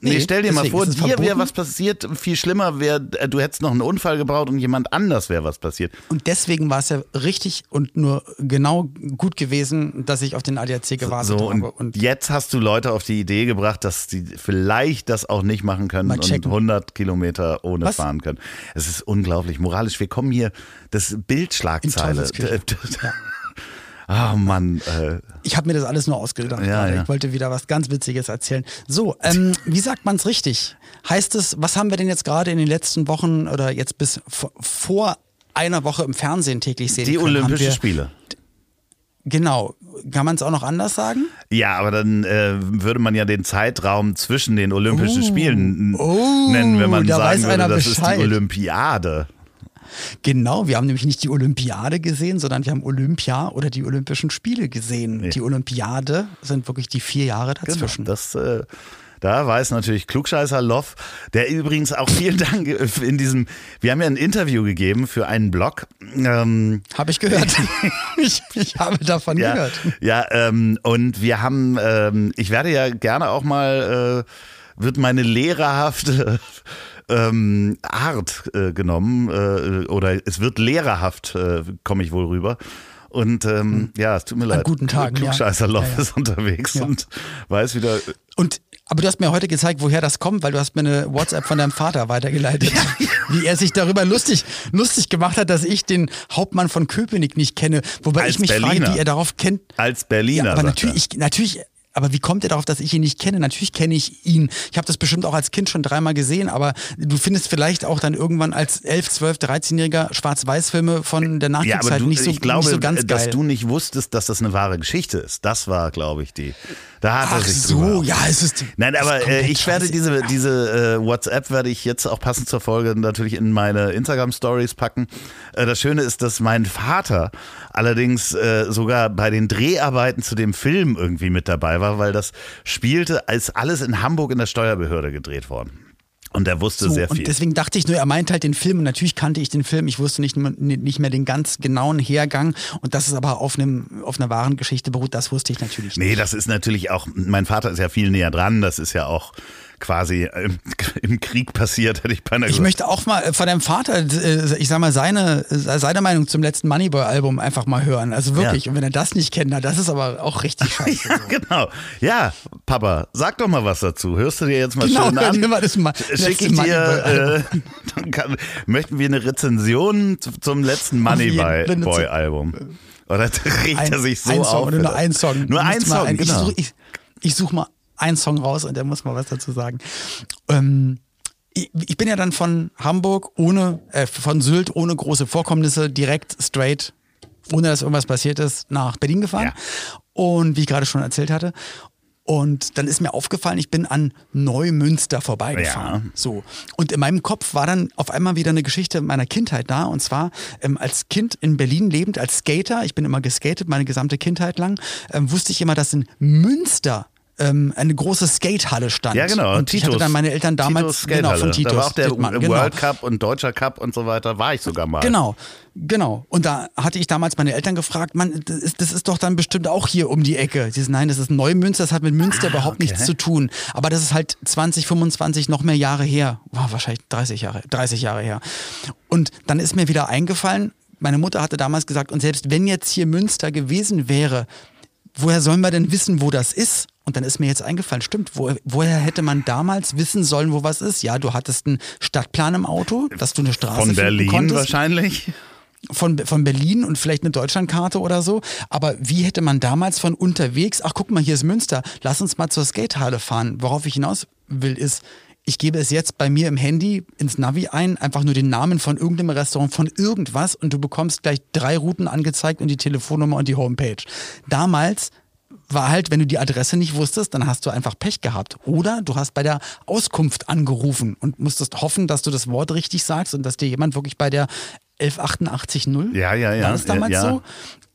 Speaker 2: Nee, stell dir mal vor, dir wäre was passiert, viel schlimmer wäre, äh, du hättest noch einen Unfall gebraucht und jemand anders wäre was passiert.
Speaker 1: Und deswegen war es ja richtig und nur genau gut gewesen, dass ich auf den ADAC gewartet so, habe.
Speaker 2: Und, jetzt hast du Leute auf die Idee gebracht, dass sie vielleicht das auch nicht machen können und 100 Kilometer ohne was? fahren können. Es ist unglaublich moralisch. Wir kommen hier, das Bildschlagzeile. Ja. Oh Mann. Äh.
Speaker 1: Ich habe mir das alles nur ausgedacht. Ja, ja. Ich wollte wieder was ganz Witziges erzählen. So, ähm, wie sagt man es richtig? Heißt es, was haben wir denn jetzt gerade in den letzten Wochen oder jetzt bis vor einer Woche im Fernsehen täglich sehen?
Speaker 2: Die können? Olympischen Spiele.
Speaker 1: Genau. Kann man es auch noch anders sagen?
Speaker 2: Ja, aber dann äh, würde man ja den Zeitraum zwischen den Olympischen uh, Spielen uh, nennen, wenn man sagen würde, das Bescheid. ist die Olympiade.
Speaker 1: Genau, wir haben nämlich nicht die Olympiade gesehen, sondern wir haben Olympia oder die Olympischen Spiele gesehen. Nee. Die Olympiade sind wirklich die vier Jahre genau, dazwischen.
Speaker 2: Genau, das äh da weiß natürlich Klugscheißer Loff, der übrigens auch vielen Dank in diesem, wir haben ja ein Interview gegeben für einen Blog.
Speaker 1: Ähm, habe ich gehört. ich, ich, habe davon
Speaker 2: ja,
Speaker 1: gehört.
Speaker 2: Ja, ähm, und wir haben, ähm, ich werde ja gerne auch mal, äh, wird meine lehrerhafte ähm, Art äh, genommen äh, oder es wird lehrerhaft, äh, komme ich wohl rüber. Und ähm, hm. ja, es tut mir An leid.
Speaker 1: guten Tag.
Speaker 2: Klugscheißerloff ja. ja, ja. ist unterwegs ja. und weiß wieder.
Speaker 1: Und aber du hast mir heute gezeigt, woher das kommt, weil du hast mir eine WhatsApp von deinem Vater weitergeleitet, wie er sich darüber lustig, lustig gemacht hat, dass ich den Hauptmann von Köpenick nicht kenne, wobei Als ich mich Berliner. frage, wie er darauf kennt.
Speaker 2: Als Berliner.
Speaker 1: Aber natürlich, ich, natürlich aber wie kommt er darauf, dass ich ihn nicht kenne? Natürlich kenne ich ihn. Ich habe das bestimmt auch als Kind schon dreimal gesehen, aber du findest vielleicht auch dann irgendwann als 11, 12, 13-Jähriger Schwarz-Weiß-Filme von der Nachkriegszeit ja, du, nicht, so,
Speaker 2: ich glaube,
Speaker 1: nicht so ganz
Speaker 2: geil.
Speaker 1: dass
Speaker 2: du nicht wusstest, dass das eine wahre Geschichte ist. Das war, glaube ich, die.
Speaker 1: Da hat Ach er sich so, drüber. ja, es ist.
Speaker 2: Nein, aber äh, ich werde diese, diese äh, WhatsApp werde ich jetzt auch passend zur Folge natürlich in meine Instagram Stories packen. Äh, das Schöne ist, dass mein Vater allerdings äh, sogar bei den Dreharbeiten zu dem Film irgendwie mit dabei war, weil das spielte als alles in Hamburg in der Steuerbehörde gedreht worden. Und er wusste so, sehr viel.
Speaker 1: Und deswegen dachte ich nur, er meint halt den Film. Und natürlich kannte ich den Film. Ich wusste nicht, nicht mehr den ganz genauen Hergang. Und dass es aber auf, einem, auf einer wahren Geschichte beruht, das wusste ich natürlich
Speaker 2: nicht. Nee, das ist natürlich auch, mein Vater ist ja viel näher dran. Das ist ja auch quasi im, im, Krieg passiert, hätte ich beinahe
Speaker 1: gesagt. Ich möchte auch mal von deinem Vater, äh, ich sag mal, seine, seine Meinung zum letzten Moneyboy-Album einfach mal hören. Also wirklich. Ja. Und wenn er das nicht kennt, na, das ist aber auch richtig scheiße.
Speaker 2: ja, genau. Ja, Papa, sag doch mal was dazu. Hörst du dir jetzt mal genau, schön an? Mal das mal, Schick ich dir, äh, dann kann, möchten wir eine Rezension zum letzten Moneyboy-Album. Oder regt er sich so
Speaker 1: ein Song,
Speaker 2: auf?
Speaker 1: Nur ein Song.
Speaker 2: Nur ein Song, ein, genau.
Speaker 1: Ich, ich suche mal einen Song raus und der muss mal was dazu sagen. Ähm, ich, ich bin ja dann von Hamburg ohne, äh, von Sylt ohne große Vorkommnisse direkt straight, ohne dass irgendwas passiert ist, nach Berlin gefahren. Ja. Und wie ich gerade schon erzählt hatte. Und dann ist mir aufgefallen, ich bin an Neumünster vorbeigefahren. Ja. So. Und in meinem Kopf war dann auf einmal wieder eine Geschichte meiner Kindheit da. Und zwar ähm, als Kind in Berlin lebend, als Skater, ich bin immer geskatet, meine gesamte Kindheit lang, ähm, wusste ich immer, dass in Münster ähm, eine große Skatehalle stand.
Speaker 2: Ja, genau.
Speaker 1: Und ich hatte dann meine Eltern damals genau von Titos.
Speaker 2: Da war auch der
Speaker 1: Dittmann,
Speaker 2: World
Speaker 1: genau.
Speaker 2: Cup und Deutscher Cup und so weiter, war ich sogar mal.
Speaker 1: Genau, genau. Und da hatte ich damals meine Eltern gefragt, man, das ist, das ist doch dann bestimmt auch hier um die Ecke. Sie sagen, nein, das ist Neumünster, das hat mit Münster
Speaker 2: Ah,
Speaker 1: überhaupt
Speaker 2: okay.
Speaker 1: nichts zu tun. Aber das ist halt 20, 25, noch mehr Jahre her. Wow, wahrscheinlich 30 Jahre, 30 Jahre her. Und dann ist mir wieder eingefallen, meine Mutter hatte damals gesagt, und selbst wenn jetzt hier Münster gewesen wäre, woher sollen wir denn wissen, wo das ist? Und dann ist mir jetzt eingefallen, stimmt, wo, woher hätte man damals wissen sollen, wo was ist? Ja, du hattest einen Stadtplan im Auto, dass du eine Straße
Speaker 2: Von Berlin
Speaker 1: konntest
Speaker 2: wahrscheinlich.
Speaker 1: von, von Berlin und vielleicht eine Deutschlandkarte oder so. Aber wie hätte man damals von unterwegs, ach guck mal, hier ist Münster, lass uns mal zur Skatehalle fahren. Worauf ich hinaus will, ist, ich gebe es jetzt bei mir im Handy ins Navi ein, einfach nur den Namen von irgendeinem Restaurant, von irgendwas und du bekommst gleich drei Routen angezeigt und die Telefonnummer und die Homepage. Damals war halt, wenn du die Adresse nicht wusstest, dann hast du einfach Pech gehabt. Oder du hast bei der Auskunft angerufen und musstest hoffen, dass du das Wort richtig sagst und dass dir jemand wirklich bei der 11880
Speaker 2: Ja, ja, ja,
Speaker 1: war das damals
Speaker 2: ja, ja.
Speaker 1: so?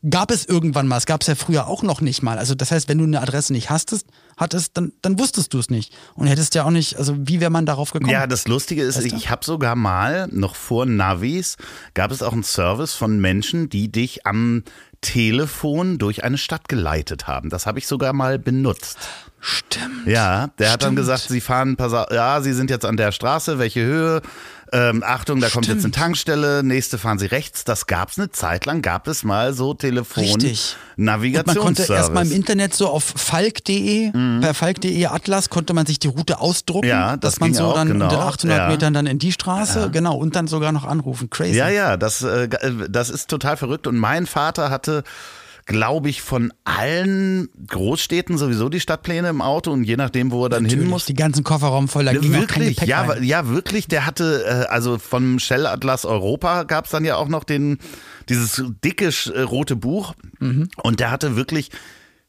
Speaker 1: Gab es irgendwann mal, es gab es ja früher auch noch nicht mal. Also das heißt, wenn du eine Adresse nicht hastest, hattest, dann, dann wusstest du es nicht. Und hättest ja auch nicht, also wie wäre man darauf gekommen?
Speaker 2: Ja, das Lustige ist, ich habe sogar mal, noch vor Navis, gab es auch einen Service von Menschen, die dich am Telefon durch eine Stadt geleitet haben. Das habe ich sogar mal benutzt.
Speaker 1: Stimmt.
Speaker 2: Ja, der hat dann
Speaker 1: Stimmt.
Speaker 2: gesagt, Sie fahren, ja, Sie sind jetzt an der Straße, welche Höhe? Ähm, Achtung, da kommt jetzt eine
Speaker 1: Stimmt.
Speaker 2: Tankstelle, nächste fahren Sie rechts. Das gab's eine Zeit lang, gab es mal so
Speaker 1: Richtig. Und man konnte erstmal im Internet so auf falk.de, per falk.de Atlas konnte man sich die Route ausdrucken,
Speaker 2: Mhm. Ja, das
Speaker 1: dass man so
Speaker 2: auch,
Speaker 1: dann
Speaker 2: genau.
Speaker 1: den 800
Speaker 2: Ja.
Speaker 1: Metern dann in die Straße, genau, und dann sogar noch anrufen. Crazy.
Speaker 2: Ja, ja, das, äh, das ist total verrückt. Und mein Vater hatte, glaube ich, von allen Großstädten sowieso die Stadtpläne im Auto und je nachdem, wo er dann hin
Speaker 1: Natürlich,
Speaker 2: muss.
Speaker 1: Die ganzen Kofferraum voll, da ging kein
Speaker 2: Wirklich, ja,
Speaker 1: rein.
Speaker 2: ja, wirklich. Der hatte, äh, also vom Shell Atlas Europa gab es dann ja auch noch den, dieses dicke äh, rote Buch.
Speaker 1: Mhm.
Speaker 2: Und der hatte wirklich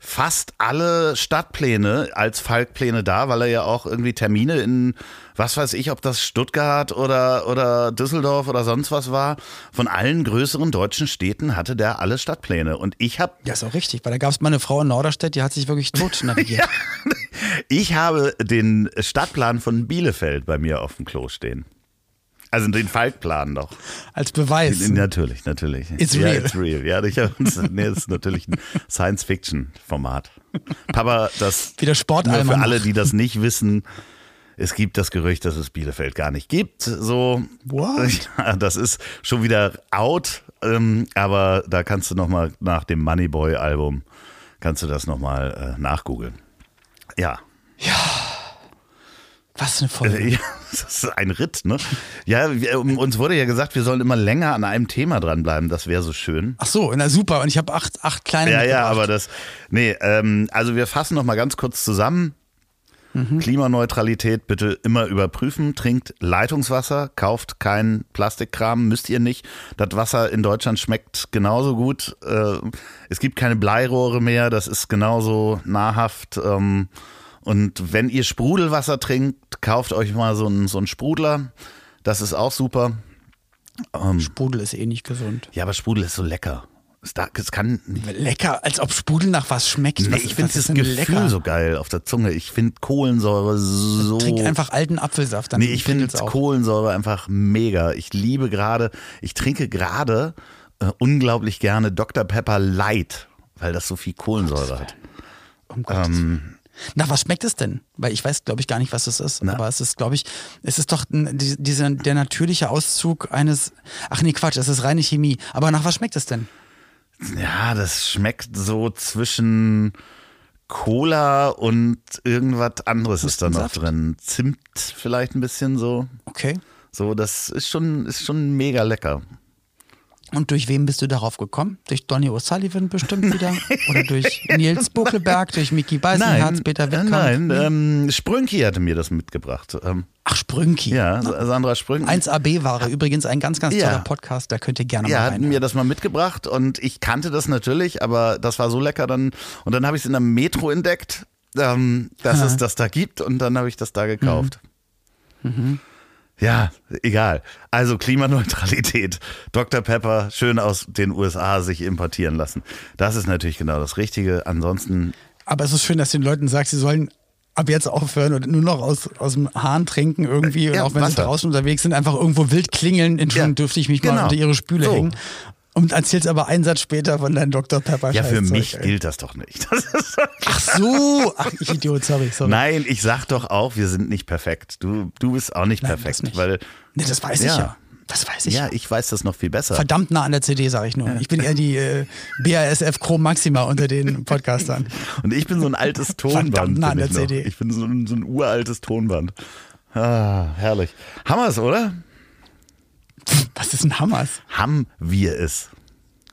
Speaker 2: fast alle Stadtpläne als Falkpläne da, weil er ja auch irgendwie Termine in, was weiß ich, ob das Stuttgart oder, oder Düsseldorf oder sonst was war. Von allen größeren deutschen Städten hatte der alle Stadtpläne. Und ich habe
Speaker 1: Ja, ist auch richtig, weil da gab es mal eine Frau in Norderstedt, die hat sich wirklich tot navigiert.
Speaker 2: Ich habe den Stadtplan von Bielefeld bei mir auf dem Klo stehen. Also den Falkplan noch.
Speaker 1: Als Beweis.
Speaker 2: Natürlich, natürlich.
Speaker 1: It's
Speaker 2: ja,
Speaker 1: real.
Speaker 2: It's real. Ja, ich hab, nee, das ist natürlich ein Science-Fiction-Format. Papa, das
Speaker 1: Wie der
Speaker 2: nur
Speaker 1: Sportalmanach.
Speaker 2: für alle, die das nicht wissen, es gibt das Gerücht, dass es Bielefeld gar nicht gibt. So,
Speaker 1: What?
Speaker 2: Ja, das ist schon wieder out, ähm, aber da kannst du noch mal nach dem Moneyboy-Album kannst du das noch mal äh, nachgoogeln. Ja.
Speaker 1: Was eine Folge.
Speaker 2: Äh, Ja, das ist ein Ritt, ne? Ja, wir, um, uns wurde ja gesagt, wir sollen immer länger an einem Thema dranbleiben. Das wäre so schön.
Speaker 1: Ach so, na super. Und ich habe acht, acht kleine
Speaker 2: Ja, ja, aber das. Nee, ähm, also wir fassen noch mal ganz kurz zusammen. Klimaneutralität bitte immer überprüfen. Trinkt Leitungswasser, kauft kein Plastikkram, müsst ihr nicht. Das Wasser in Deutschland schmeckt genauso gut. Äh, es gibt keine Bleirohre mehr, das ist genauso nahrhaft. Ähm, und wenn ihr Sprudelwasser trinkt, kauft euch mal so einen, so einen Sprudler. Das ist auch super.
Speaker 1: Sprudel ist eh nicht gesund.
Speaker 2: Ja, aber Sprudel ist so lecker. Es, da, es kann
Speaker 1: Lecker, als ob Sprudel nach was schmeckt.
Speaker 2: Nee,
Speaker 1: was,
Speaker 2: ich finde das Gefühl
Speaker 1: lecker?
Speaker 2: so geil auf der Zunge. Ich finde Kohlensäure so.
Speaker 1: Trink einfach alten Apfelsaft. Dann
Speaker 2: Nee, ich finde. Kohlensäure einfach mega. Ich liebe gerade, ich trinke gerade äh, unglaublich gerne Dr. Pepper Light, weil das so viel Kohlensäure hat.
Speaker 1: Um
Speaker 2: Ähm.
Speaker 1: Nach was schmeckt es denn? Weil ich weiß, glaube ich, gar nicht, was es ist.
Speaker 2: Na.
Speaker 1: Aber es ist, glaube ich, es ist doch die- dieser, der natürliche Auszug eines. Ach nee, Quatsch, es ist reine Chemie. Aber nach was schmeckt es denn?
Speaker 2: Ja, das schmeckt so zwischen Cola und irgendwas anderes ist da noch drin. Zimt vielleicht ein bisschen so.
Speaker 1: Okay.
Speaker 2: So, das ist schon, ist schon mega lecker.
Speaker 1: Und durch wen bist du darauf gekommen? Durch Donny O'Sullivan bestimmt wieder? Oder durch Nils Buckelberg, durch Mickey Beisenherz, Peter Wittkamp?
Speaker 2: nein, ähm, Sprünki hatte mir das mitgebracht. Ähm,
Speaker 1: Ach, Sprünki.
Speaker 2: ja, Sandra Sprünki.
Speaker 1: 1AB-Ware, übrigens ein ganz, ganz
Speaker 2: Ja.
Speaker 1: toller Podcast, da könnt ihr gerne
Speaker 2: Ja,
Speaker 1: mal
Speaker 2: hat
Speaker 1: rein.
Speaker 2: mir das mal mitgebracht und ich kannte das natürlich, aber das war so lecker dann. Und dann habe ich es in der Metro entdeckt, ähm, dass es das da gibt und dann habe ich das da gekauft. Ja, egal. Also Klimaneutralität. Dr. Pepper schön aus den USA sich importieren lassen. Das ist natürlich genau das Richtige. Ansonsten
Speaker 1: Aber es ist schön, dass du den Leuten sagst, sie sollen ab jetzt aufhören und nur noch aus, aus dem Hahn trinken irgendwie. Und
Speaker 2: Ja,
Speaker 1: auch wenn sie
Speaker 2: Wasser.
Speaker 1: draußen unterwegs sind, einfach irgendwo wild klingeln. Entschuldigung,
Speaker 2: Ja,
Speaker 1: dürfte ich mich mal
Speaker 2: genau.
Speaker 1: unter ihre Spüle
Speaker 2: So.
Speaker 1: hängen. Und erzählst aber einen Satz später von deinem Dr. Pepper.
Speaker 2: Ja, für mich
Speaker 1: ey.
Speaker 2: gilt das doch nicht. Das
Speaker 1: Ach so. Ach, ich Idiot, sorry, sorry.
Speaker 2: Nein, ich sag doch auch, wir sind nicht perfekt. Du, du bist auch nicht
Speaker 1: Nein,
Speaker 2: perfekt,
Speaker 1: nicht.
Speaker 2: weil
Speaker 1: Nee, das weiß
Speaker 2: Ja.
Speaker 1: ich ja. Das weiß ich
Speaker 2: ja, ich weiß das noch viel besser.
Speaker 1: Verdammt nah an der CD, sage ich nur. Ich bin eher die äh, BASF Chrome Maxima unter den Podcastern.
Speaker 2: Und ich bin so ein altes Tonband.
Speaker 1: Verdammt nah an der
Speaker 2: noch.
Speaker 1: CD.
Speaker 2: ich bin so ein, so ein uraltes Tonband. Ah, herrlich. Es, oder?
Speaker 1: Was ist ein Hamas?
Speaker 2: Haben wir es.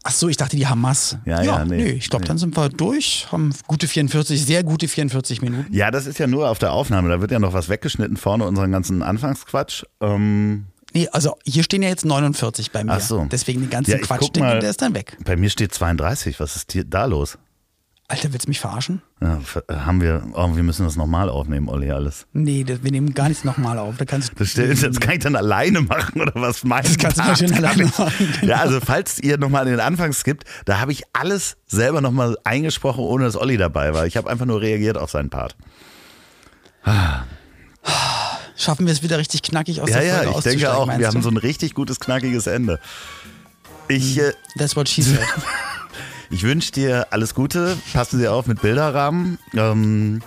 Speaker 1: Ach so, ich dachte die Hamas.
Speaker 2: Ja, ja, nee.
Speaker 1: ich glaube, dann sind wir durch. Haben gute 44, sehr gute 44 Minuten.
Speaker 2: Ja, das ist ja nur auf der Aufnahme. Da wird ja noch was weggeschnitten vorne, unseren ganzen Anfangsquatsch. Ähm,
Speaker 1: Nee, also hier stehen ja jetzt 49 bei mir.
Speaker 2: Ach so.
Speaker 1: Deswegen den ganzen
Speaker 2: Ja,
Speaker 1: Quatsch,
Speaker 2: mal.
Speaker 1: der ist dann weg.
Speaker 2: bei mir steht 32. Was ist hier da los?
Speaker 1: Alter, willst du mich verarschen?
Speaker 2: Ja, f- haben wir, oh, wir müssen das nochmal aufnehmen, Olli, alles.
Speaker 1: Nee, das, wir nehmen gar nichts nochmal auf. Da kannst,
Speaker 2: Das, stell- das kann ich dann alleine machen oder was meinst
Speaker 1: Das kannst du
Speaker 2: Part
Speaker 1: schön alleine
Speaker 2: ich-
Speaker 1: machen, genau.
Speaker 2: Ja, also falls ihr nochmal den Anfang skippt, da habe ich alles selber nochmal eingesprochen, ohne dass Olli dabei war. Ich habe einfach nur reagiert auf seinen Part.
Speaker 1: Schaffen wir es wieder richtig knackig aus
Speaker 2: Ja,
Speaker 1: der
Speaker 2: ja,
Speaker 1: Folge
Speaker 2: ich denke auch, wir
Speaker 1: du?
Speaker 2: haben so ein richtig gutes, knackiges Ende. Ich, äh,
Speaker 1: That's what she said.
Speaker 2: ich wünsche dir alles Gute. Passen Sie auf mit Bilderrahmen. Ähm,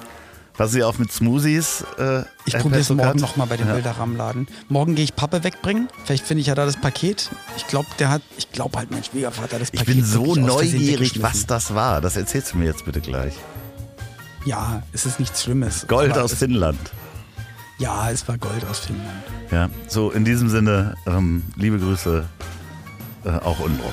Speaker 2: passen Sie auf mit Smoothies. Äh,
Speaker 1: Ich probiere es morgen nochmal bei dem
Speaker 2: Ja.
Speaker 1: Bilderrahmenladen. Morgen gehe ich Pappe wegbringen. Vielleicht finde ich ja da das Paket. Ich glaube, der hat, ich glaube halt, mein Schwiegervater das
Speaker 2: Ich
Speaker 1: Paket
Speaker 2: bin so neugierig, was das war. Das erzählst du mir jetzt bitte gleich.
Speaker 1: Ja, es ist nichts Schlimmes.
Speaker 2: Gold aus Finnland.
Speaker 1: Ja, es war Gold aus Finnland.
Speaker 2: Ja, so in diesem Sinne, ähm, liebe Grüße äh, auch untenrum.